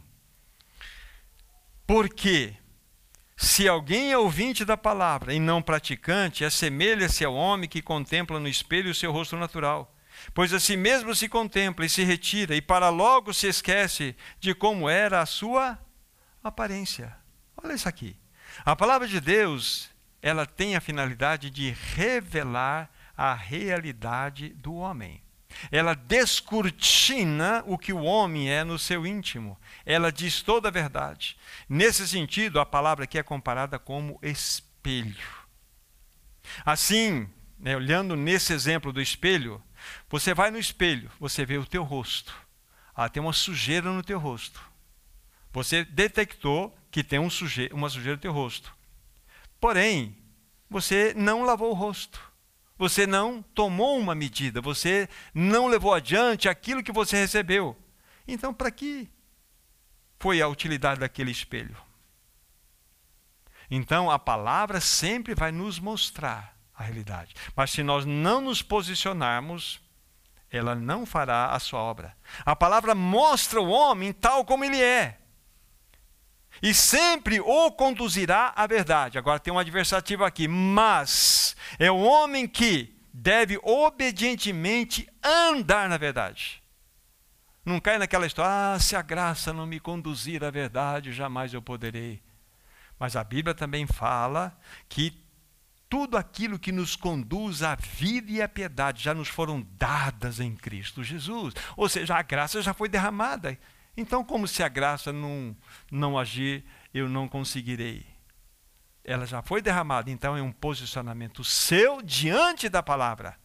Porque se alguém é ouvinte da palavra e não praticante, assemelha-se ao homem que contempla no espelho o seu rosto natural. Pois a si mesmo se contempla e se retira, e para logo se esquece de como era a sua aparência. Olha isso aqui. A palavra de Deus, ela tem a finalidade de revelar a realidade do homem. Ela descortina o que o homem é no seu íntimo. Ela diz toda a verdade. Nesse sentido, a palavra aqui é comparada como espelho. Assim, né, olhando nesse exemplo do espelho, você vai no espelho, você vê o teu rosto. Ah, tem uma sujeira no teu rosto. Você detectou que tem um suje uma sujeira no teu rosto. Porém, você não lavou o rosto. Você não tomou uma medida, você não levou adiante aquilo que você recebeu. Então, para que foi a utilidade daquele espelho? Então, a palavra sempre vai nos mostrar a realidade. Mas se nós não nos posicionarmos, ela não fará a sua obra. A palavra mostra o homem tal como ele é e sempre o conduzirá à verdade. Agora tem um adversativo aqui, mas é o homem que deve obedientemente andar na verdade. Não cai naquela história, ah, se a graça não me conduzir à verdade, jamais eu poderei. Mas a Bíblia também fala que tudo aquilo que nos conduz à vida e à piedade já nos foram dadas em Cristo Jesus. Ou seja, a graça já foi derramada. Então, como se a graça não, não agir, eu não conseguirei? Ela já foi derramada, então é um posicionamento seu diante da palavra.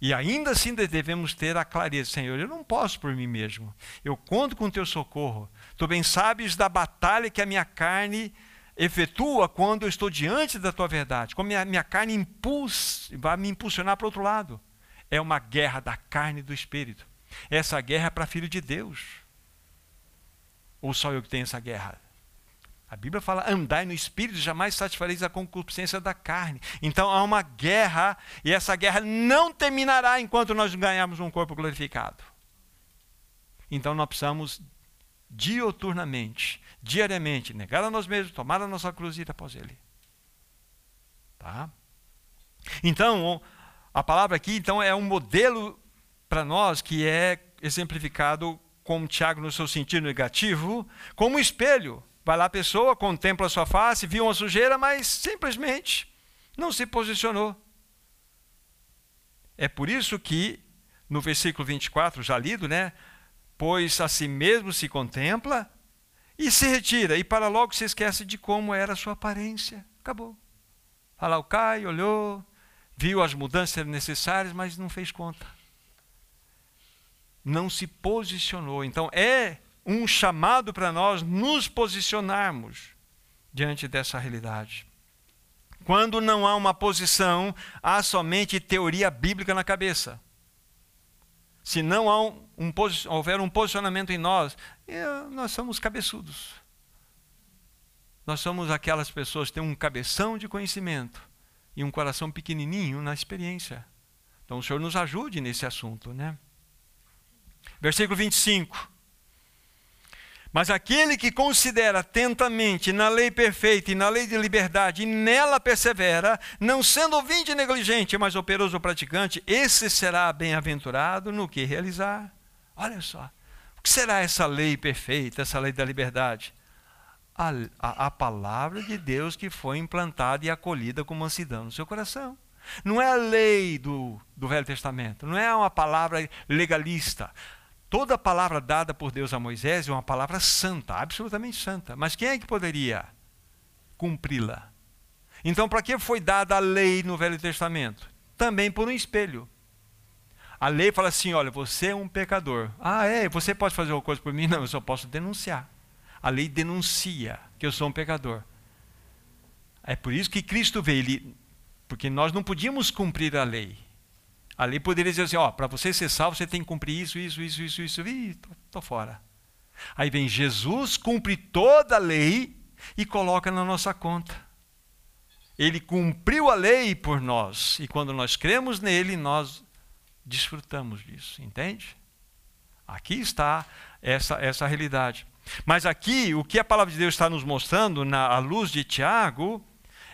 E ainda assim devemos ter a clareza, Senhor, eu não posso por mim mesmo. Eu conto com o teu socorro. Tu bem sabes da batalha que a minha carne efetua quando eu estou diante da tua verdade, como minha, minha carne impulsa, vai me impulsionar para o outro lado. É uma guerra da carne e do espírito. Essa guerra é para filho de Deus. Ou só eu que tenho essa guerra? A Bíblia fala: andai no espírito, jamais satisfareis a concupiscência da carne. Então há uma guerra, e essa guerra não terminará enquanto nós ganharmos um corpo glorificado. Então nós precisamos dioturnamente, diariamente, negar a nós mesmos, tomar a nossa cruz e ir após Ele. Tá? Então, a palavra aqui então é um modelo para nós que é exemplificado como Tiago no seu sentido negativo, como um espelho. Vai lá a pessoa, contempla a sua face, viu uma sujeira, mas simplesmente não se posicionou. É por isso que, no versículo 24, já lido, né? Pois a si mesmo se contempla e se retira, e para logo se esquece de como era a sua aparência. Acabou. Caio olhou, viu as mudanças necessárias, mas não fez conta. Não se posicionou. Então é um chamado para nós nos posicionarmos diante dessa realidade. Quando não há uma posição, há somente teoria bíblica na cabeça. Se não há um, um, houver um posicionamento em nós, é, nós somos cabeçudos. Nós somos aquelas pessoas que têm um cabeção de conhecimento e um coração pequenininho na experiência. Então o Senhor nos ajude nesse assunto, né? Versículo 25. Mas aquele que considera atentamente na lei perfeita e na lei de liberdade e nela persevera, não sendo ouvinte negligente, mas operoso praticante, esse será bem-aventurado no que realizar. Olha só, o que será essa lei perfeita, essa lei da liberdade? A, a, a palavra de Deus que foi implantada e acolhida com mansidão no seu coração. Não é a lei do, do Velho Testamento, não é uma palavra legalista. Toda palavra dada por Deus a Moisés é uma palavra santa, absolutamente santa. Mas quem é que poderia cumpri-la? Então, para que foi dada a lei no Velho Testamento? Também por um espelho. A lei fala assim: olha, você é um pecador. Ah, é? Você pode fazer alguma coisa por mim? Não, eu só posso denunciar. A lei denuncia que eu sou um pecador. É por isso que Cristo veio, ele, porque nós não podíamos cumprir a lei. Ali poderia dizer assim: ó, para você ser salvo, você tem que cumprir isso, isso, isso, isso, isso. Ih, tô, tô fora. Aí vem Jesus, cumpre toda a lei e coloca na nossa conta. Ele cumpriu a lei por nós. E quando nós cremos nele, nós desfrutamos disso. Entende? Aqui está essa, essa realidade. Mas aqui, o que a palavra de Deus está nos mostrando, na luz de Tiago,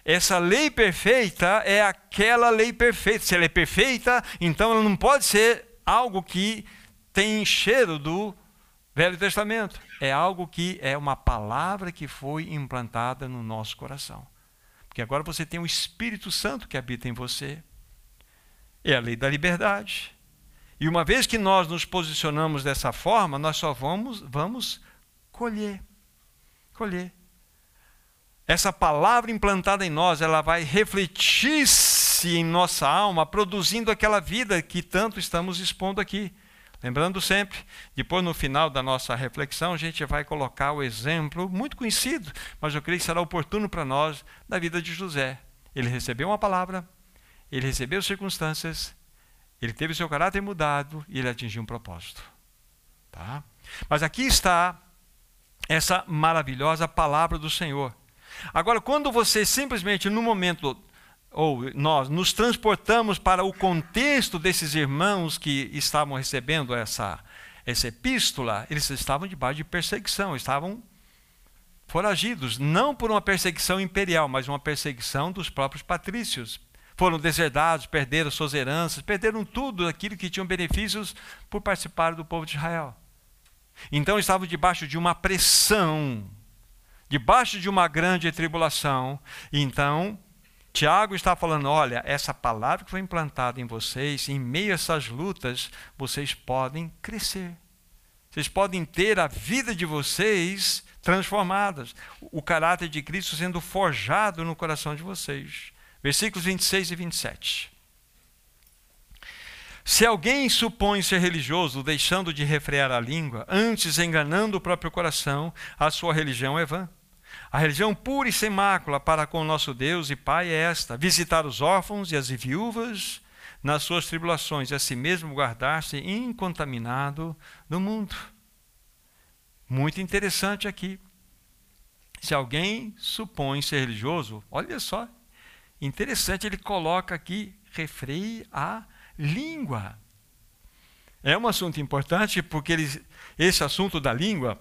essa lei perfeita é aquela lei perfeita. Se ela é perfeita, então ela não pode ser algo que tem cheiro do Velho Testamento. É algo que é uma palavra que foi implantada no nosso coração. Porque agora você tem o Espírito Santo que habita em você. É a lei da liberdade. E uma vez que nós nos posicionamos dessa forma, nós só vamos, vamos colher. Colher essa palavra implantada em nós, ela vai refletir-se em nossa alma, produzindo aquela vida que tanto estamos expondo aqui. Lembrando sempre, depois no final da nossa reflexão, a gente vai colocar o exemplo muito conhecido, mas eu creio que será oportuno para nós, da vida de José. Ele recebeu uma palavra, ele recebeu circunstâncias, ele teve seu caráter mudado e ele atingiu um propósito. Tá? Mas aqui está essa maravilhosa palavra do Senhor. Agora, quando você simplesmente, no momento, ou nós nos transportamos para o contexto desses irmãos que estavam recebendo essa, essa epístola, eles estavam debaixo de perseguição, estavam foragidos, não por uma perseguição imperial, mas uma perseguição dos próprios patrícios. Foram deserdados, perderam suas heranças, perderam tudo aquilo que tinham benefícios por participar do povo de Israel. Então estavam debaixo de uma pressão debaixo de uma grande tribulação. Então, Tiago está falando: olha, essa palavra que foi implantada em vocês, em meio a essas lutas, vocês podem crescer. Vocês podem ter a vida de vocês transformadas, o caráter de Cristo sendo forjado no coração de vocês. Versículos 26 e 27. Se alguém supõe ser religioso, deixando de refrear a língua, antes enganando o próprio coração, a sua religião é vã. A religião pura e sem mácula para com o nosso Deus e Pai é esta: visitar os órfãos e as viúvas nas suas tribulações, e a si mesmo guardar-se incontaminado do mundo. Muito interessante aqui. Se alguém supõe ser religioso, olha só, interessante, ele coloca aqui, refreie a língua. É um assunto importante porque ele, esse assunto da língua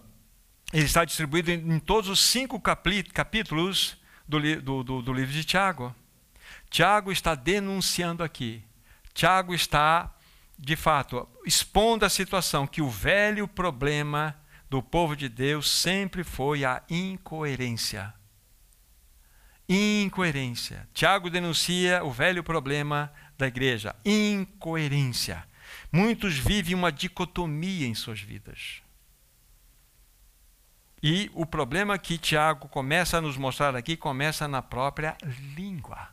ele está distribuído em, em todos os cinco capítulos do, do, do, do livro de Tiago. Tiago está denunciando aqui. Tiago está, de fato, expondo a situação que o velho problema do povo de Deus sempre foi a incoerência. Incoerência. Tiago denuncia o velho problema da igreja: incoerência. Muitos vivem uma dicotomia em suas vidas. E o problema que Tiago começa a nos mostrar aqui começa na própria língua.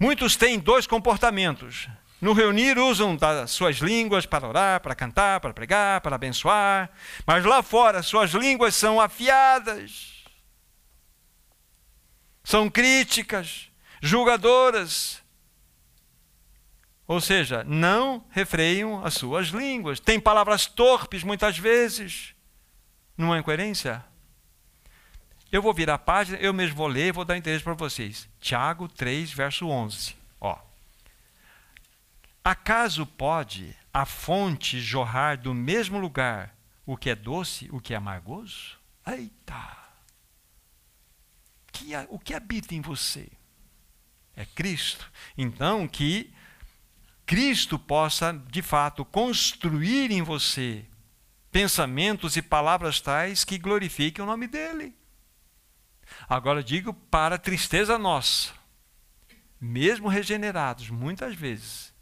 Muitos têm dois comportamentos. No reunir, usam das suas línguas para orar, para cantar, para pregar, para abençoar, mas lá fora suas línguas são afiadas, são críticas, julgadoras. Ou seja, não refreiam as suas línguas, têm palavras torpes muitas vezes não é incoerência? Eu vou virar a página, eu mesmo vou ler, vou dar interesse para vocês. Tiago 3, verso 11. Ó. Acaso pode a fonte jorrar do mesmo lugar o que é doce, o que é amargoso? Eita! Que, o que habita em você? É Cristo. Então, que Cristo possa, de fato, construir em você pensamentos e palavras tais que glorifiquem o nome dele. Agora digo para tristeza nossa, mesmo regenerados, muitas vezes,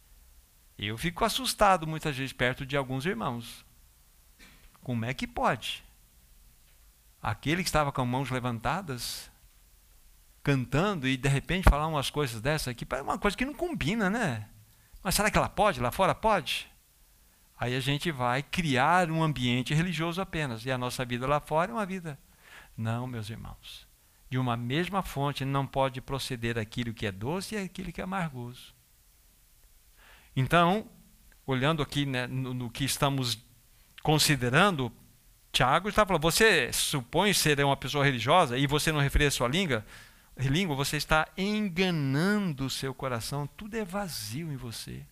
eu fico assustado muitas vezes perto de alguns irmãos. Como é que pode? Aquele que estava com mãos levantadas, cantando e de repente falar umas coisas dessas aqui, é uma coisa que não combina, né? Mas será que ela pode? Lá fora pode? Aí a gente vai criar um ambiente religioso apenas. E a nossa vida lá fora é uma vida. Não, meus irmãos. De uma mesma fonte não pode proceder aquilo que é doce e aquilo que é amargoso. Então, olhando aqui né, no, no, que estamos considerando, Tiago está falando: você supõe ser uma pessoa religiosa e você não refere a sua língua, língua, você está enganando o seu coração, tudo é vazio em você.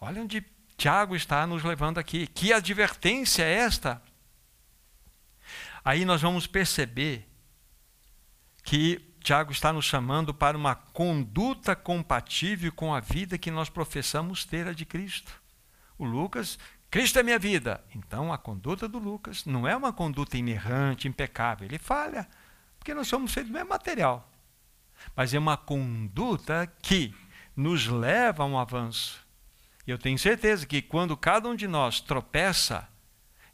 Olha onde Tiago está nos levando aqui. Que advertência é esta? Aí nós vamos perceber que Tiago está nos chamando para uma conduta compatível com a vida que nós professamos ter a de Cristo. O Lucas, Cristo é minha vida. Então a conduta do Lucas não é uma conduta inerrante, impecável. Ele falha, porque nós somos feitos do mesmo material. Mas é uma conduta que nos leva a um avanço e eu tenho certeza que quando cada um de nós tropeça,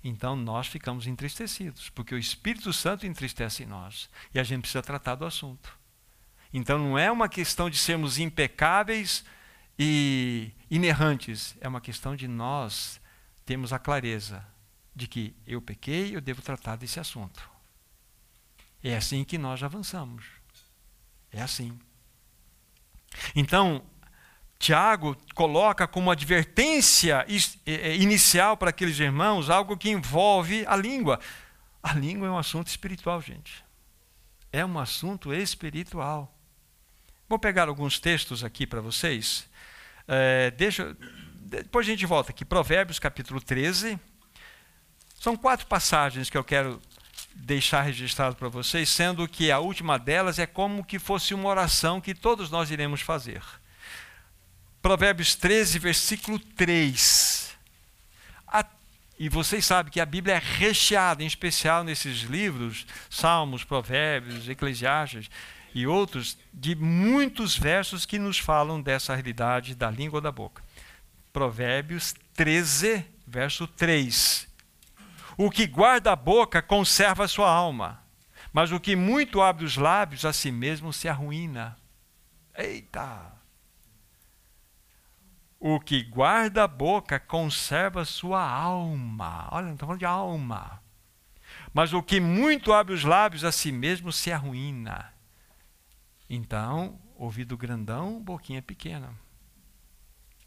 então nós ficamos entristecidos, porque o Espírito Santo entristece em nós e a gente precisa tratar do assunto. Então não é uma questão de sermos impecáveis e inerrantes, é uma questão de nós termos a clareza de que eu pequei, eu devo tratar desse assunto. É assim que nós avançamos. É assim. Então, Tiago coloca como advertência inicial para aqueles irmãos algo que envolve a língua. A língua é um assunto espiritual, gente. É um assunto espiritual. Vou pegar alguns textos aqui para vocês. É, deixa, depois a gente volta aqui. Provérbios capítulo 13. São quatro passagens que eu quero deixar registrado para vocês, sendo que a última delas é como que fosse uma oração que todos nós iremos fazer. Provérbios 13, versículo 3. A, e vocês sabem que a Bíblia é recheada, em especial nesses livros, Salmos, Provérbios, Eclesiastes e outros, de muitos versos que nos falam dessa realidade da língua da boca. Provérbios 13, verso 3. O que guarda a boca conserva a sua alma, mas o que muito abre os lábios a si mesmo se arruína. Eita! O que guarda a boca conserva sua alma. Olha, não estou falando de alma. Mas o que muito abre os lábios a si mesmo se arruína. Então, ouvido grandão, boquinha pequena.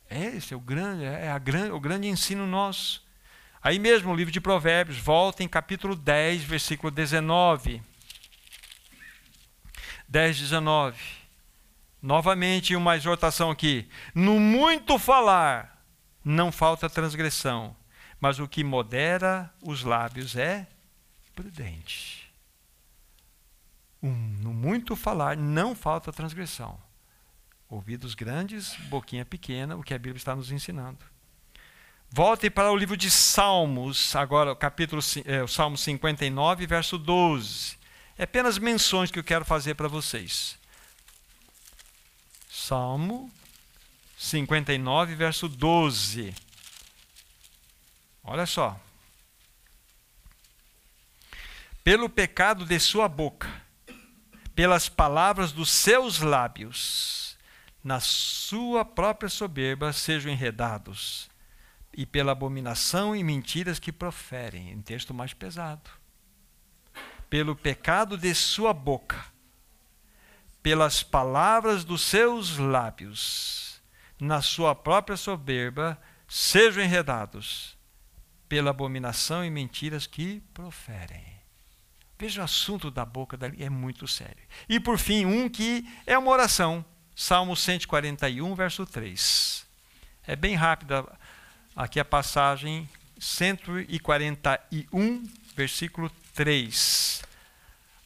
Esse é o grande, é a o grande ensino nosso. Aí mesmo, o livro de Provérbios, volta em capítulo 10, versículo 19. 10, 19. Novamente, uma exortação aqui. No muito falar, não falta transgressão, mas o que modera os lábios é prudente. Um, no muito falar, não falta transgressão. Ouvidos grandes, boquinha pequena, o que a Bíblia está nos ensinando. Volte para o livro de Salmos, agora capítulo é, o Salmo 59, verso 12. É apenas menções que eu quero fazer para vocês. Salmo 59, verso 12. Olha só. Pelo pecado de sua boca, pelas palavras dos seus lábios, na sua própria soberba sejam enredados, e pela abominação e mentiras que proferem. Em texto mais pesado pelo pecado de sua boca, pelas palavras dos seus lábios, na sua própria soberba, sejam enredados, pela abominação e mentiras que proferem. Veja o assunto da boca dali, é muito sério. E por fim, um que é uma oração, Salmo 141, verso 3. É bem rápida aqui a passagem, 141, versículo 3.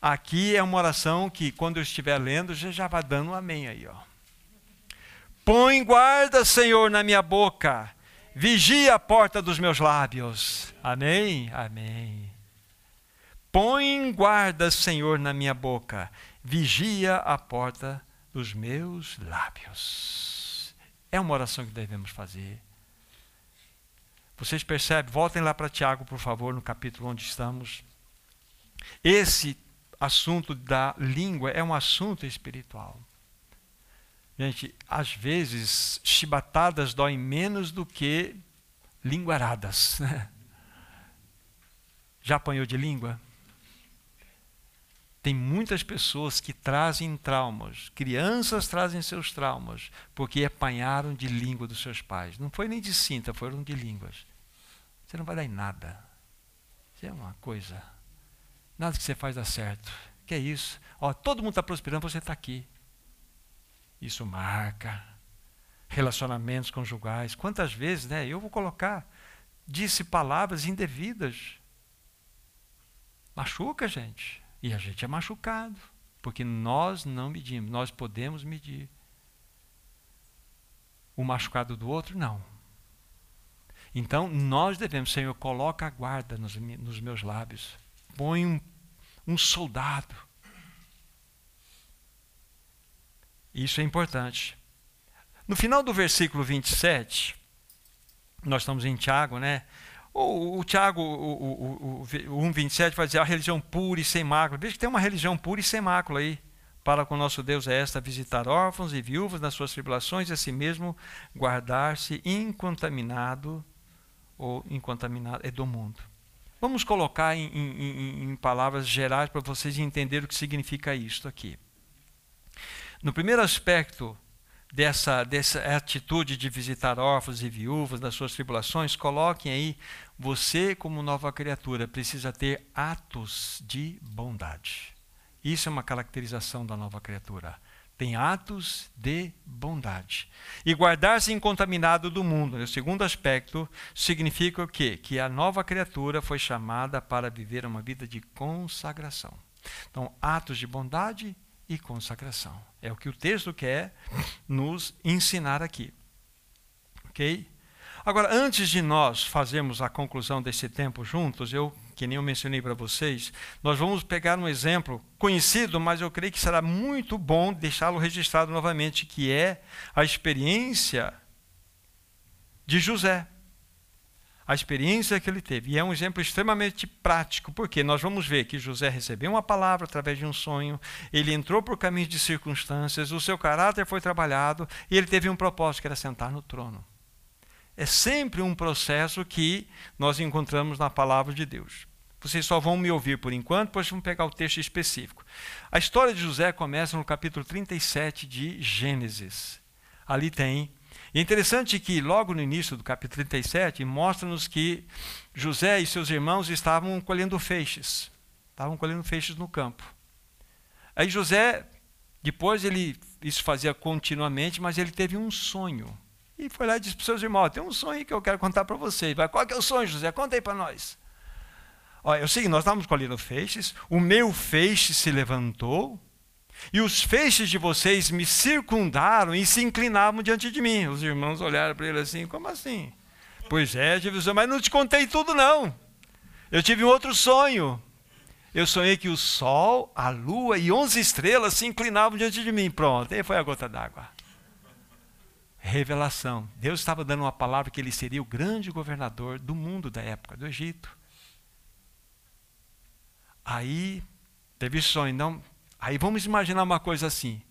Aqui é uma oração que, quando eu estiver lendo, já, já vai dando um amém aí. Ó. Põe guarda, Senhor, na minha boca, vigia a porta dos meus lábios. Amém? Amém. Põe guarda, Senhor, na minha boca, vigia a porta dos meus lábios. É uma oração que devemos fazer. Vocês percebem? Voltem lá para Tiago, por favor, no capítulo onde estamos. Esse assunto da língua é um assunto espiritual. Gente, às vezes, chibatadas doem menos do que linguaradas. Né? Já apanhou de língua? Tem muitas pessoas que trazem traumas, crianças trazem seus traumas, porque apanharam de língua dos seus pais. Não foi nem de cinta, foram de línguas. Você não vai dar em nada. Isso é uma coisa Nada que você faz dá certo. Que é isso? Ó, todo mundo está prosperando, você está aqui. Isso marca. Relacionamentos conjugais. Quantas vezes, né? Eu vou colocar, disse palavras indevidas. Machuca, gente. E a gente é machucado. Porque nós não medimos, nós podemos medir. O machucado do outro, não. Então, nós devemos, Senhor, coloca a guarda nos, nos meus lábios põe um, um soldado. Isso é importante. No final do versículo 27, nós estamos em Tiago, né? O, o Tiago, o, o, o, o 1,27 vai dizer a religião pura e sem mácula. Veja que tem uma religião pura e sem mácula aí. Para com nosso Deus é esta: visitar órfãos e viúvas nas suas tribulações e assim mesmo guardar-se incontaminado ou incontaminado é do mundo. Vamos colocar em, em, em palavras gerais para vocês entenderem o que significa isto aqui. No primeiro aspecto dessa, dessa atitude de visitar órfãos e viúvas das suas tribulações, coloquem aí, você como nova criatura precisa ter atos de bondade. Isso é uma caracterização da nova criatura tem atos de bondade. E guardar-se incontaminado do mundo, o segundo aspecto, significa o quê? Que a nova criatura foi chamada para viver uma vida de consagração. Então, atos de bondade e consagração. É o que o texto quer nos ensinar aqui. Ok? Agora, antes de nós fazermos a conclusão desse tempo juntos, eu que nem eu mencionei para vocês, nós vamos pegar um exemplo conhecido, mas eu creio que será muito bom deixá-lo registrado novamente, que é a experiência de José. A experiência que ele teve. E é um exemplo extremamente prático, porque nós vamos ver que José recebeu uma palavra através de um sonho, ele entrou por caminhos de circunstâncias, o seu caráter foi trabalhado e ele teve um propósito, que era sentar no trono é sempre um processo que nós encontramos na palavra de Deus. Vocês só vão me ouvir por enquanto, depois vamos pegar o texto específico. A história de José começa no capítulo 37 de Gênesis. Ali tem. E é interessante que, logo no início do capítulo 37, mostra-nos que José e seus irmãos estavam colhendo feixes. Estavam colhendo feixes no campo. Aí José, depois ele, isso fazia continuamente, mas ele teve um sonho. E foi lá e disse para os seus irmãos: tem um sonho que eu quero contar para vocês. Vai, qual é o sonho, José? Conta aí para nós. Olha, eu sei nós estávamos colhendo feixes, o meu feixe se levantou, e os feixes de vocês me circundaram e se inclinavam diante de mim. Os irmãos olharam para ele assim: como assim? Pois é, tive mas não te contei tudo, não. Eu tive um outro sonho. Eu sonhei que o sol, a lua e onze estrelas se inclinavam diante de mim. Pronto, aí foi a gota d'água. Revelação. Deus estava dando uma palavra que ele seria o grande governador do mundo da época, do Egito. Aí, teve sonho. Não, aí vamos imaginar uma coisa assim.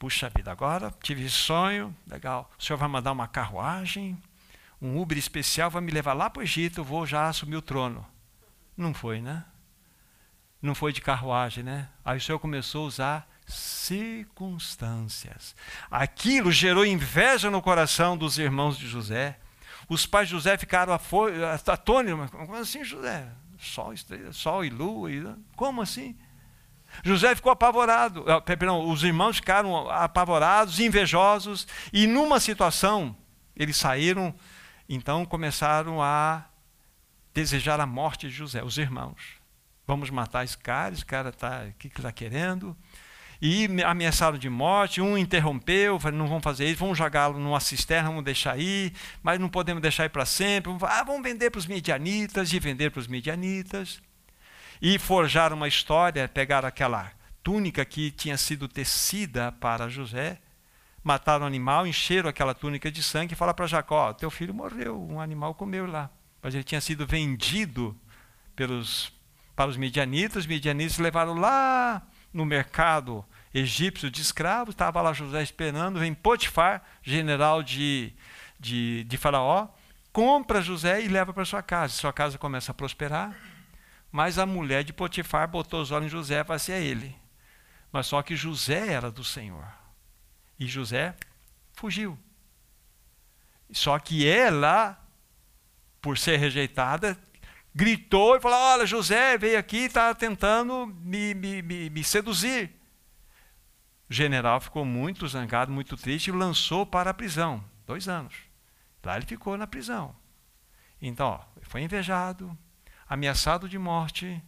Puxa vida, agora tive sonho, legal. O senhor vai mandar uma carruagem, um Uber especial vai me levar lá para o Egito, eu vou já assumir o trono. Não foi, né? Não foi de carruagem, né? Aí o senhor começou a usar circunstâncias. Aquilo gerou inveja no coração dos irmãos de José. Os pais de José ficaram atônitos. Como assim, José? sol, estrela, sol e lua. E, como assim? José ficou apavorado, ah, perdão, os irmãos ficaram apavorados, invejosos, e numa situação, eles saíram, então começaram a desejar a morte de José, os irmãos. Vamos matar esse cara, esse cara está, o que está querendo? E ameaçaram de morte. Um interrompeu, falou, não vamos fazer isso, vamos jogá-lo numa cisterna, vamos deixar aí, mas não podemos deixar ir para sempre. Ah, vamos vender para os midianitas e vender para os midianitas. E forjaram uma história, pegaram aquela túnica que tinha sido tecida para José, mataram o animal, encheram aquela túnica de sangue e falaram para Jacó: teu filho morreu, um animal comeu lá. Mas ele tinha sido vendido pelos, para os midianitas, os midianitas levaram lá no mercado egípcio de escravos, estava lá José esperando, vem Potifar, general de, de, de Faraó, compra José e leva para sua casa. Sua casa começa a prosperar, mas a mulher de Potifar botou os olhos em José para ser ele. Mas só que José era do Senhor. E José fugiu. Só que ela, por ser rejeitada, gritou e falou: Olha, José veio aqui e está tentando me, me, me, me seduzir. O general ficou muito zangado, muito triste e lançou para a prisão. Dois anos. Lá ele ficou na prisão. Então, ó, foi invejado, ameaçado de morte,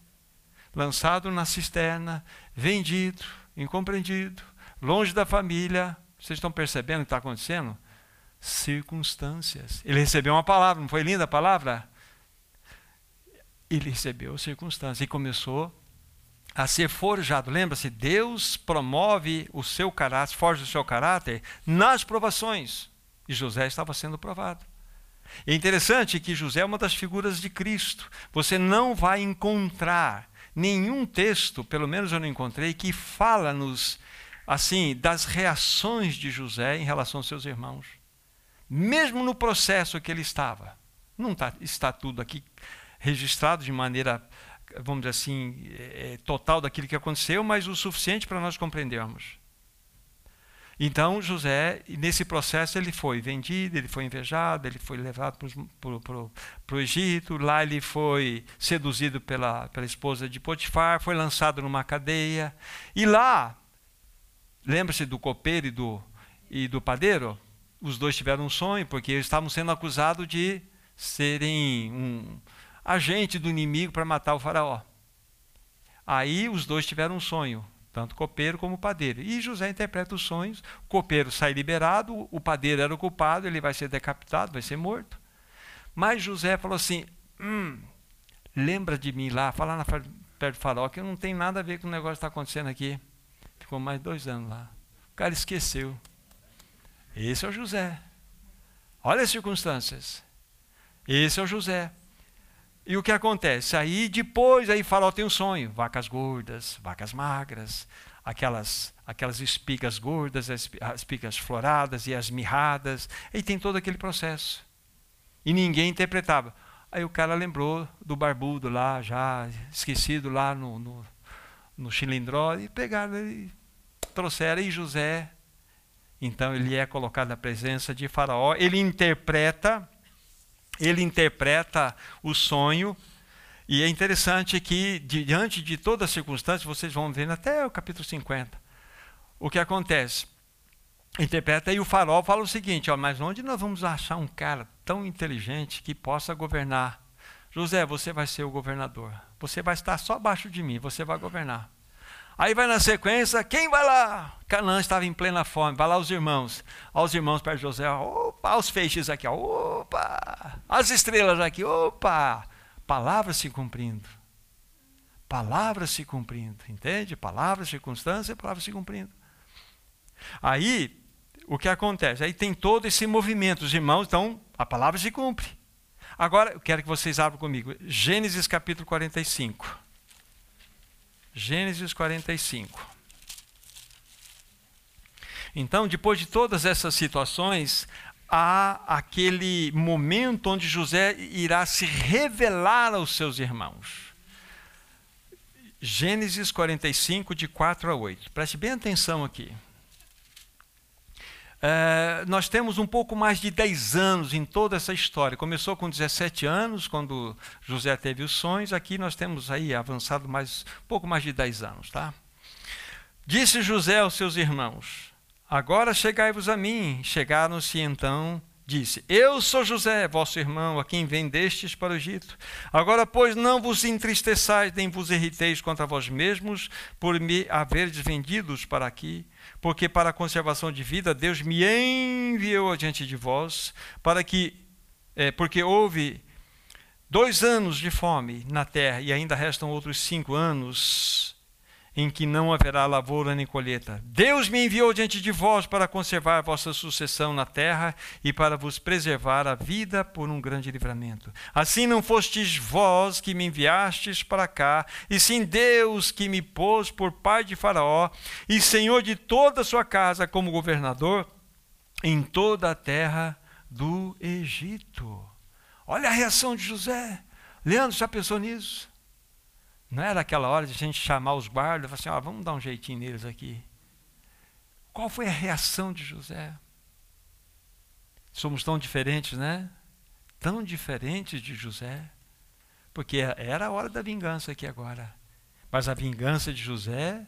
lançado na cisterna, vendido, incompreendido, longe da família. Vocês estão percebendo o que está acontecendo? Circunstâncias. Ele recebeu uma palavra, não foi linda a palavra? Ele recebeu circunstâncias e começou a ser forjado. Lembra-se, Deus promove o seu caráter, forja o seu caráter nas provações. E José estava sendo provado. É interessante que José é uma das figuras de Cristo. Você não vai encontrar nenhum texto, pelo menos eu não encontrei, que fala-nos assim das reações de José em relação aos seus irmãos. Mesmo no processo que ele estava. Não tá, está tudo aqui registrado de maneira vamos dizer assim, é, total daquilo que aconteceu, mas o suficiente para nós compreendermos. Então, José, nesse processo, ele foi vendido, ele foi invejado, ele foi levado para o Egito, lá ele foi seduzido pela, pela esposa de Potifar, foi lançado numa cadeia, e lá, lembra-se do copeiro e do, e do padeiro? Os dois tiveram um sonho, porque eles estavam sendo acusados de serem um, agente do inimigo para matar o faraó. Aí os dois tiveram um sonho, tanto o copeiro como o padeiro. E José interpreta os sonhos, o copeiro sai liberado, o padeiro era o culpado, ele vai ser decapitado, vai ser morto. Mas José falou assim: hum, lembra de mim lá, fala na perto do faraó, que não tem nada a ver com o negócio que está acontecendo aqui. Ficou mais dois anos lá. O cara esqueceu. Esse é o José. Olha as circunstâncias. Esse é o José. E o que acontece? Aí depois, aí Faraó tem um sonho: vacas gordas, vacas magras, aquelas, aquelas espigas gordas, as espigas floradas e as mirradas. E tem todo aquele processo. E ninguém interpretava. Aí o cara lembrou do barbudo lá, já esquecido lá no, no, no chilindró, e pegaram e trouxeram. E José, então ele é colocado na presença de Faraó, ele interpreta, ele interpreta o sonho, e é interessante que, diante de toda a circunstância, vocês vão ver até o capítulo 50, o que acontece. Interpreta e o farol fala o seguinte: ó, mas onde nós vamos achar um cara tão inteligente que possa governar? José, você vai ser o governador. Você vai estar só abaixo de mim, você vai governar. Aí vai na sequência, quem vai lá? Canaã estava em plena fome, vai lá os irmãos. Olha os irmãos para José, opa, os feixes aqui, opa, as estrelas aqui, opa. Palavra se cumprindo. Palavra se cumprindo, entende? Palavra, circunstância, palavra se cumprindo. Aí, o que acontece? Aí tem todo esse movimento, os irmãos, então a palavra se cumpre. Agora, eu quero que vocês abram comigo. Gênesis capítulo 45. Gênesis 45. Então, depois de todas essas situações, há aquele momento onde José irá se revelar aos seus irmãos. Gênesis 45, de 4 a 8. Preste bem atenção aqui. É, nós temos um pouco mais de 10 anos em toda essa história. Começou com 17 anos, quando José teve os sonhos. Aqui nós temos aí avançado mais pouco mais de 10 anos. Tá? Disse José aos seus irmãos: Agora chegai-vos a mim. Chegaram-se então disse: Eu sou José, vosso irmão, a quem vendestes para o Egito. Agora, pois, não vos entristeçais, nem vos irriteis contra vós mesmos, por me haverdes vendidos para aqui, porque para a conservação de vida Deus me enviou adiante de vós, para que, é, porque houve dois anos de fome na terra e ainda restam outros cinco anos em que não haverá lavoura nem colheita. Deus me enviou diante de vós para conservar vossa sucessão na terra e para vos preservar a vida por um grande livramento. Assim não fostes vós que me enviastes para cá, e sim Deus que me pôs por pai de Faraó e senhor de toda a sua casa como governador em toda a terra do Egito. Olha a reação de José. Leandro já pensou nisso? Não era aquela hora de a gente chamar os guardas e falar assim, ah, vamos dar um jeitinho neles aqui. Qual foi a reação de José? Somos tão diferentes, né? Tão diferentes de José. Porque era a hora da vingança aqui agora. Mas a vingança de José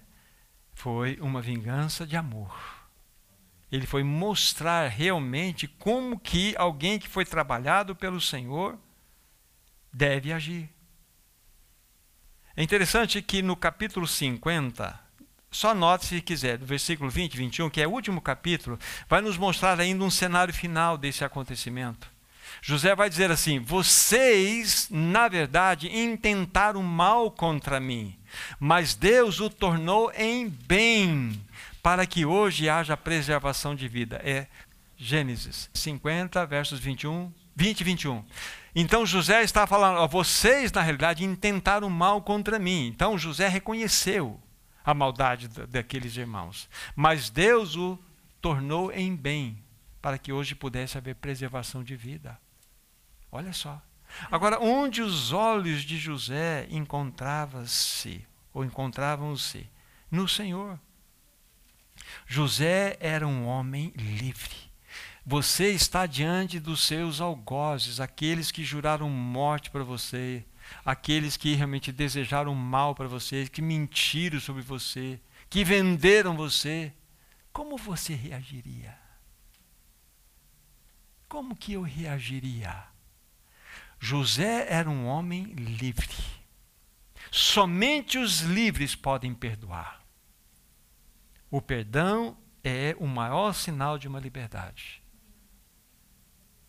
foi uma vingança de amor. Ele foi mostrar realmente como que alguém que foi trabalhado pelo Senhor deve agir. É interessante que no capítulo 50, só note se quiser, do versículo 20 e 21, que é o último capítulo, vai nos mostrar ainda um cenário final desse acontecimento. José vai dizer assim: Vocês, na verdade, intentaram mal contra mim, mas Deus o tornou em bem, para que hoje haja preservação de vida. É Gênesis 50, versos 21, 20 e 21. Então José está falando, ó, vocês na realidade intentaram mal contra mim. Então José reconheceu a maldade daqueles irmãos, mas Deus o tornou em bem para que hoje pudesse haver preservação de vida. Olha só. Agora, onde os olhos de José encontravam-se ou encontravam-se no Senhor. José era um homem livre. Você está diante dos seus algozes, aqueles que juraram morte para você, aqueles que realmente desejaram mal para você, que mentiram sobre você, que venderam você. Como você reagiria? Como que eu reagiria? José era um homem livre. Somente os livres podem perdoar. O perdão é o maior sinal de uma liberdade.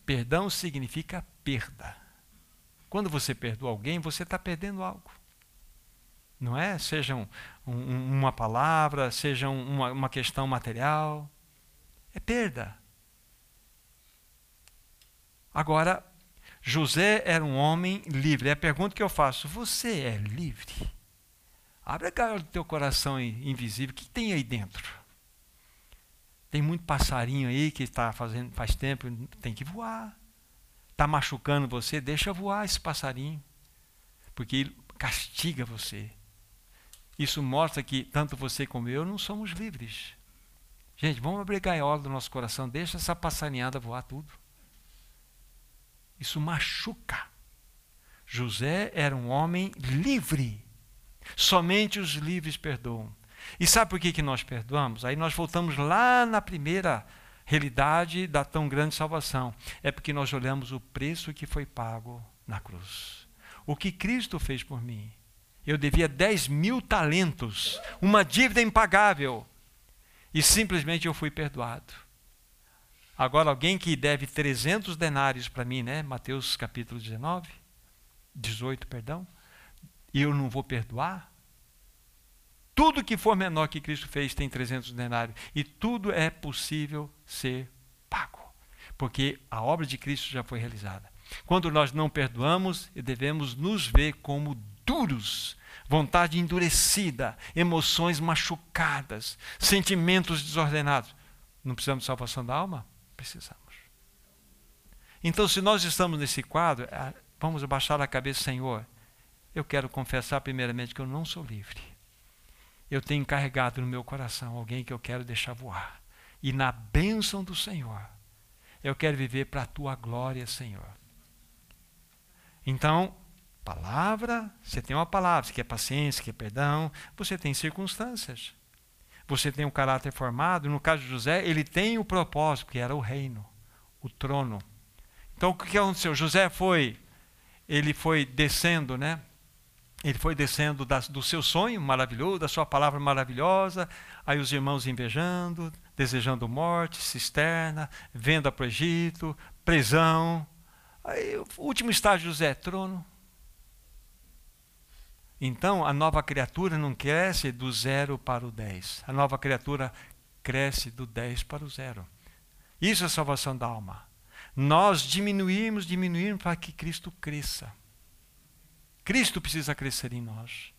Perdão significa perda. Quando você perdoa alguém, você está perdendo algo. Não é? Seja um, um, uma palavra, seja uma, uma questão material. É perda. Agora, José era um homem livre. É a pergunta que eu faço: você é livre? Abre a cara do teu coração invisível. O que tem aí dentro? Tem muito passarinho aí que está fazendo faz tempo, tem que voar. está machucando você, deixa voar esse passarinho, porque ele castiga você. Isso mostra que tanto você como eu não somos livres. Gente, vamos abrir gaiola do nosso coração, deixa essa passarinhada voar tudo. Isso machuca. José era um homem livre. Somente os livres perdoam. E sabe por que, que nós perdoamos? Aí nós voltamos lá na primeira realidade da tão grande salvação. É porque nós olhamos o preço que foi pago na cruz. O que Cristo fez por mim. Eu devia 10 mil talentos, uma dívida impagável. E simplesmente eu fui perdoado. Agora, alguém que deve 300 denários para mim, né? Mateus capítulo 19, 18, perdão. E eu não vou perdoar? Tudo que for menor que Cristo fez tem 300 denários. E tudo é possível ser pago. Porque a obra de Cristo já foi realizada. Quando nós não perdoamos, devemos nos ver como duros, vontade endurecida, emoções machucadas, sentimentos desordenados. Não precisamos de salvação da alma? Precisamos. Então, se nós estamos nesse quadro, é, vamos abaixar a cabeça, Senhor. Eu quero confessar, primeiramente, que eu não sou livre. Eu tenho carregado no meu coração alguém que eu quero deixar voar. E na bênção do Senhor, eu quero viver para a tua glória, Senhor. Então, palavra, você tem uma palavra, você quer paciência, quer perdão, você tem circunstâncias. Você tem um caráter formado. No caso de José, ele tem o propósito, que era o reino, o trono. Então, o que aconteceu? José foi, ele foi descendo, né? Ele foi descendo do seu sonho maravilhoso, da sua palavra maravilhosa, aí os irmãos invejando, desejando morte, cisterna, venda para o Egito, prisão. Aí, o último estágio de José, trono. Então, a nova criatura não cresce do zero para o dez. A nova criatura cresce do dez para o zero. Isso é a salvação da alma. Nós diminuirmos, diminuirmos para que Cristo cresça. Cristo precisa crescer em nós.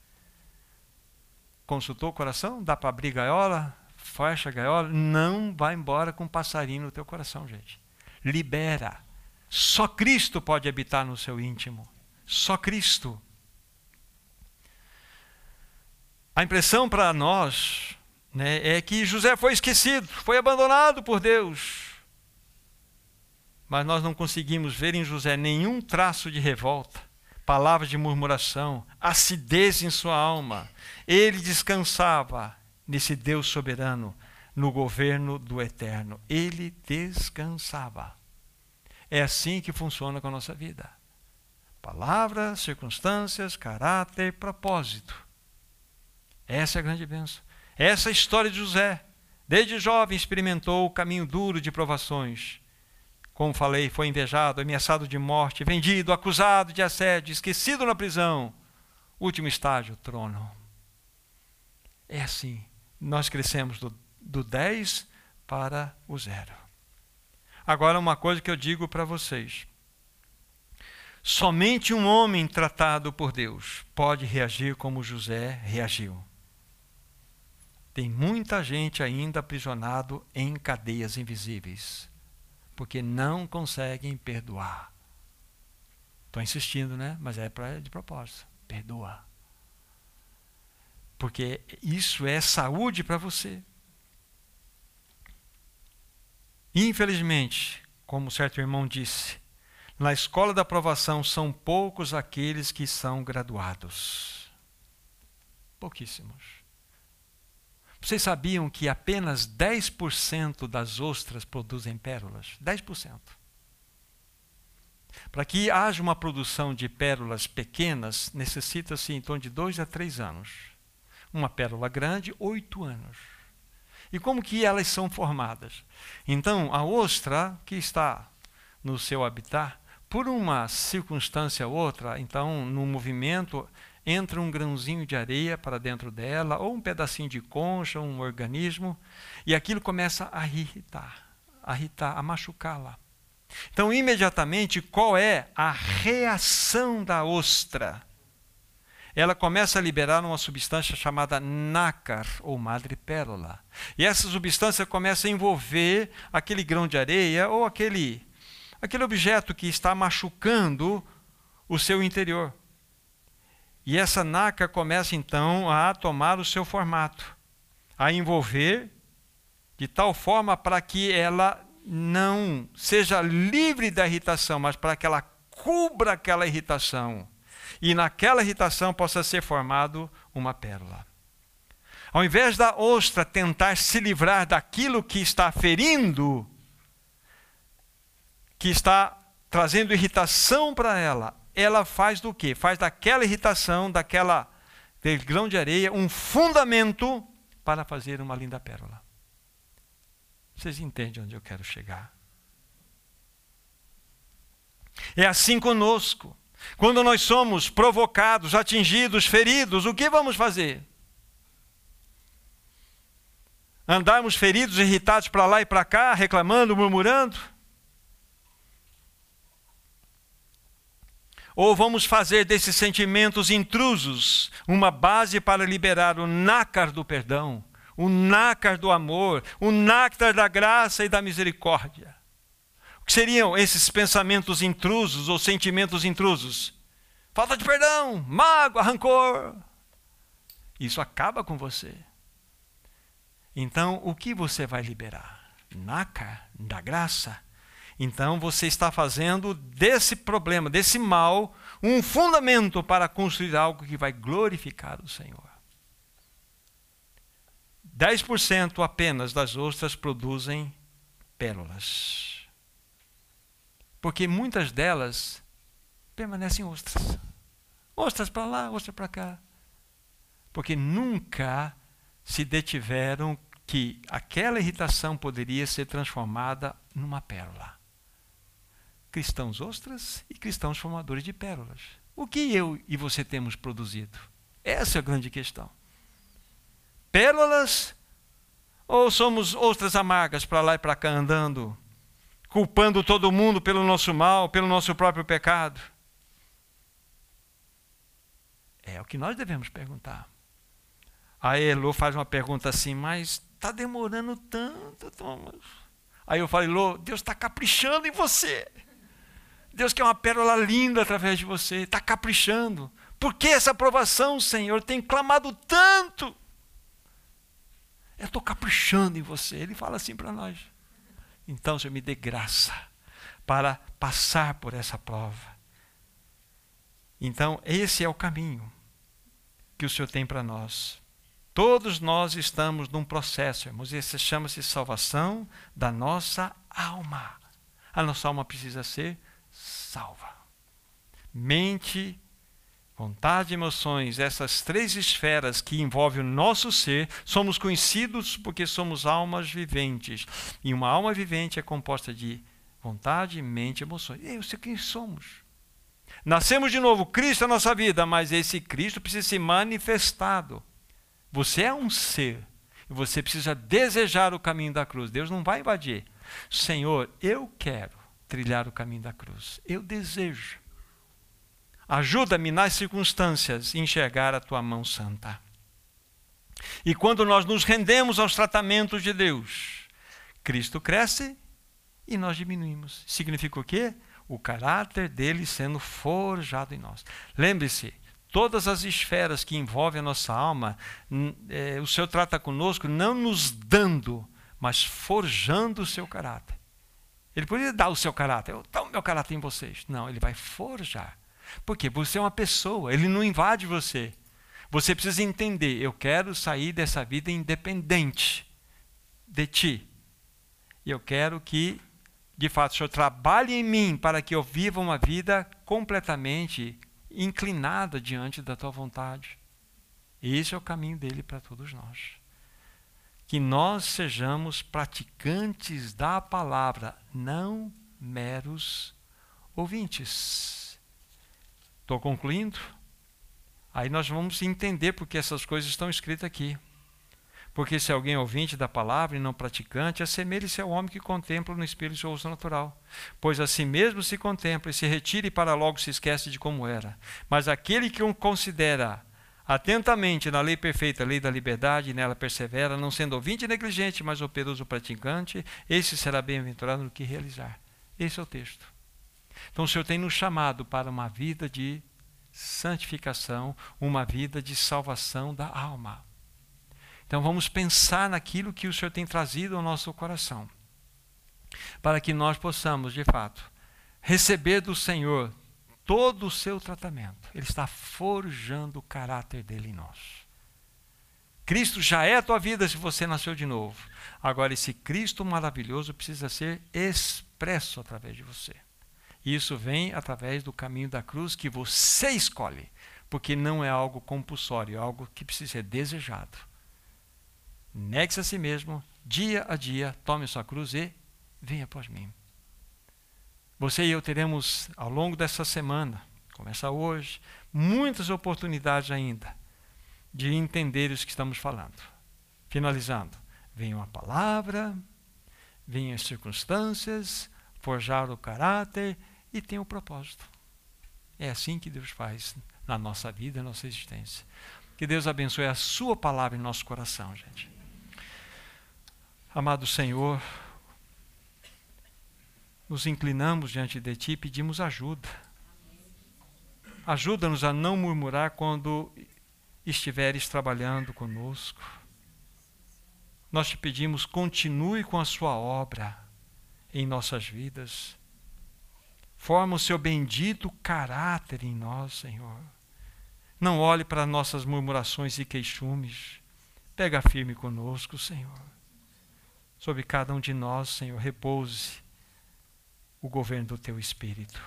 Consultou o coração? Dá para abrir gaiola? Fecha a gaiola? Não vai embora com um passarinho no teu coração, gente. Libera. Só Cristo pode habitar no seu íntimo. Só Cristo. A impressão para nós né, é que José foi esquecido, foi abandonado por Deus. Mas nós não conseguimos ver em José nenhum traço de revolta palavras de murmuração, acidez em sua alma. Ele descansava nesse Deus soberano, no governo do eterno. Ele descansava. É assim que funciona com a nossa vida. Palavras, circunstâncias, caráter, propósito. Essa é a grande bênção. Essa é a história de José. Desde jovem experimentou o caminho duro de provações como falei, foi invejado, ameaçado de morte, vendido, acusado de assédio, esquecido na prisão. Último estágio, trono. É assim. Nós crescemos do, do 10 para o zero. Agora, uma coisa que eu digo para vocês. Somente um homem tratado por Deus pode reagir como José reagiu. Tem muita gente ainda aprisionado em cadeias invisíveis porque não conseguem perdoar. Estou insistindo, né? Mas é pra, de propósito. Perdoa. Porque isso é saúde para você. Infelizmente, como certo irmão disse, na escola da aprovação são poucos aqueles que são graduados. Pouquíssimos. Vocês sabiam que apenas 10% das ostras produzem pérolas? 10%. Para que haja uma produção de pérolas pequenas, necessita-se em torno de dois a três anos. Uma pérola grande, oito anos. E como que elas são formadas? Então, a ostra que está no seu habitat, por uma circunstância ou outra, então, no movimento, entra um grãozinho de areia para dentro dela, ou um pedacinho de concha, um organismo, e aquilo começa a irritar, a irritar, a machucá-la. Então, imediatamente, qual é a reação da ostra? Ela começa a liberar uma substância chamada nácar, ou madrepérola. E essa substância começa a envolver aquele grão de areia ou aquele aquele objeto que está machucando o seu interior. E essa nácar começa então a tomar o seu formato, a envolver de tal forma para que ela não seja livre da irritação, mas para que ela cubra aquela irritação e naquela irritação possa ser formado uma pérola. Ao invés da ostra tentar se livrar daquilo que está ferindo, que está trazendo irritação para ela, ela faz do quê? Faz daquela irritação, daquela daquele grão de areia, um fundamento para fazer uma linda pérola. Vocês entendem onde eu quero chegar? É assim conosco. Quando nós somos provocados, atingidos, feridos, o que vamos fazer? Andarmos feridos, irritados para lá e para cá, reclamando, murmurando? Ou vamos fazer desses sentimentos intrusos uma base para liberar o nácar do perdão, o nácar do amor, o nácar da graça e da misericórdia? O que seriam esses pensamentos intrusos ou sentimentos intrusos? Falta de perdão, mágoa, rancor. Isso acaba com você. Então, o que você vai liberar? Nácar da graça? Então você está fazendo desse problema, desse mal, um fundamento para construir algo que vai glorificar o Senhor. 10% apenas das ostras produzem pérolas. Porque muitas delas permanecem ostras. Ostras para lá, ostras para cá. Porque nunca se detiveram que aquela irritação poderia ser transformada numa pérola cristãos ostras e cristãos formadores de pérolas. O que eu e você temos produzido? Essa é a grande questão. Pérolas ou somos ostras amargas para lá e para cá andando, culpando todo mundo pelo nosso mal, pelo nosso próprio pecado? É o que nós devemos perguntar. A Elo faz uma pergunta assim, mas está demorando tanto, Thomas. Aí eu falei, Lô, Deus está caprichando em você. Deus quer uma pérola linda através de você, está caprichando. Por que essa aprovação, Senhor? Tem clamado tanto. Eu estou caprichando em você. Ele fala assim para nós. Então, Senhor, me dê graça para passar por essa prova. Então, esse é o caminho que o Senhor tem para nós. Todos nós estamos num processo, irmãos, e esse chama-se salvação da nossa alma. A nossa alma precisa ser salva. Mente, vontade e emoções, essas três esferas que envolvem o nosso ser, somos conhecidos porque somos almas viventes. E uma alma vivente é composta de vontade, mente e emoções. Eu sei quem somos. Nascemos de novo, Cristo é nossa vida, mas esse Cristo precisa ser manifestado. Você é um ser e você precisa desejar o caminho da cruz. Deus não vai invadir. Senhor, eu quero trilhar o caminho da cruz. Eu desejo. Ajuda-me nas circunstâncias a enxergar a tua mão santa. E quando nós nos rendemos aos tratamentos de Deus, Cristo cresce e nós diminuímos. Significa o quê? O caráter dele sendo forjado em nós. Lembre-se, todas as esferas que envolvem a nossa alma, é, o Senhor trata conosco não nos dando, mas forjando o seu caráter. Ele poderia dar o seu caráter. Eu o meu caráter em vocês. Não, ele vai forjar. Porque você é uma pessoa, ele não invade você. Você precisa entender, eu quero sair dessa vida independente de ti. E eu quero que, de fato, o Senhor trabalhe em mim para que eu viva uma vida completamente inclinada diante da tua vontade. Esse é o caminho dele para todos nós que nós sejamos praticantes da palavra, não meros ouvintes. Estou concluindo? Aí nós vamos entender porque essas coisas estão escritas aqui. Porque se alguém é ouvinte da palavra e não praticante, assemelhe-se ao homem que contempla no espelho seu uso natural. Pois assim mesmo se contempla e se retira e para logo se esquece de como era. Mas aquele que o considera atentamente na lei perfeita, lei da liberdade, e nela persevera, não sendo ouvinte negligente, mas operoso praticante, esse será bem-aventurado no que realizar. Esse é o texto. Então o Senhor tem nos chamado para uma vida de santificação, uma vida de salvação da alma. Então vamos pensar naquilo que o Senhor tem trazido ao nosso coração, para que nós possamos, de fato, receber do Senhor todo o seu tratamento. Ele está forjando o caráter dele em nós. Cristo já é a tua vida se você nasceu de novo. Agora, esse Cristo maravilhoso precisa ser expresso através de você. E isso vem através do caminho da cruz que você escolhe, porque não é algo compulsório, é algo que precisa ser desejado. Negue-se a si mesmo, dia a dia, tome sua cruz e venha após mim. Você e eu teremos, ao longo dessa semana, começa hoje, muitas oportunidades ainda de entender os que estamos falando. Finalizando, venha uma palavra, venham as circunstâncias, forjar o caráter e tem o um propósito. É assim que Deus faz na nossa vida, na nossa existência. Que Deus abençoe a sua palavra em nosso coração, gente. Amado Senhor, nos inclinamos diante de Ti e pedimos ajuda. Ajuda-nos a não murmurar quando estiveres trabalhando conosco. Nós te pedimos, continue com a Sua obra em nossas vidas. Forma o seu bendito caráter em nós, Senhor. Não olhe para nossas murmurações e queixumes. Pega firme conosco, Senhor sobre cada um de nós, Senhor, repouse o governo do teu Espírito.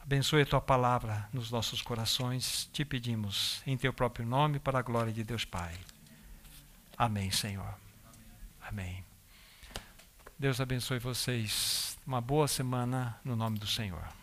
Abençoe a tua palavra nos nossos corações, te pedimos em teu próprio nome, para a glória de Deus Pai. Amém, Senhor. Amém. Deus abençoe vocês. Uma boa semana no nome do Senhor.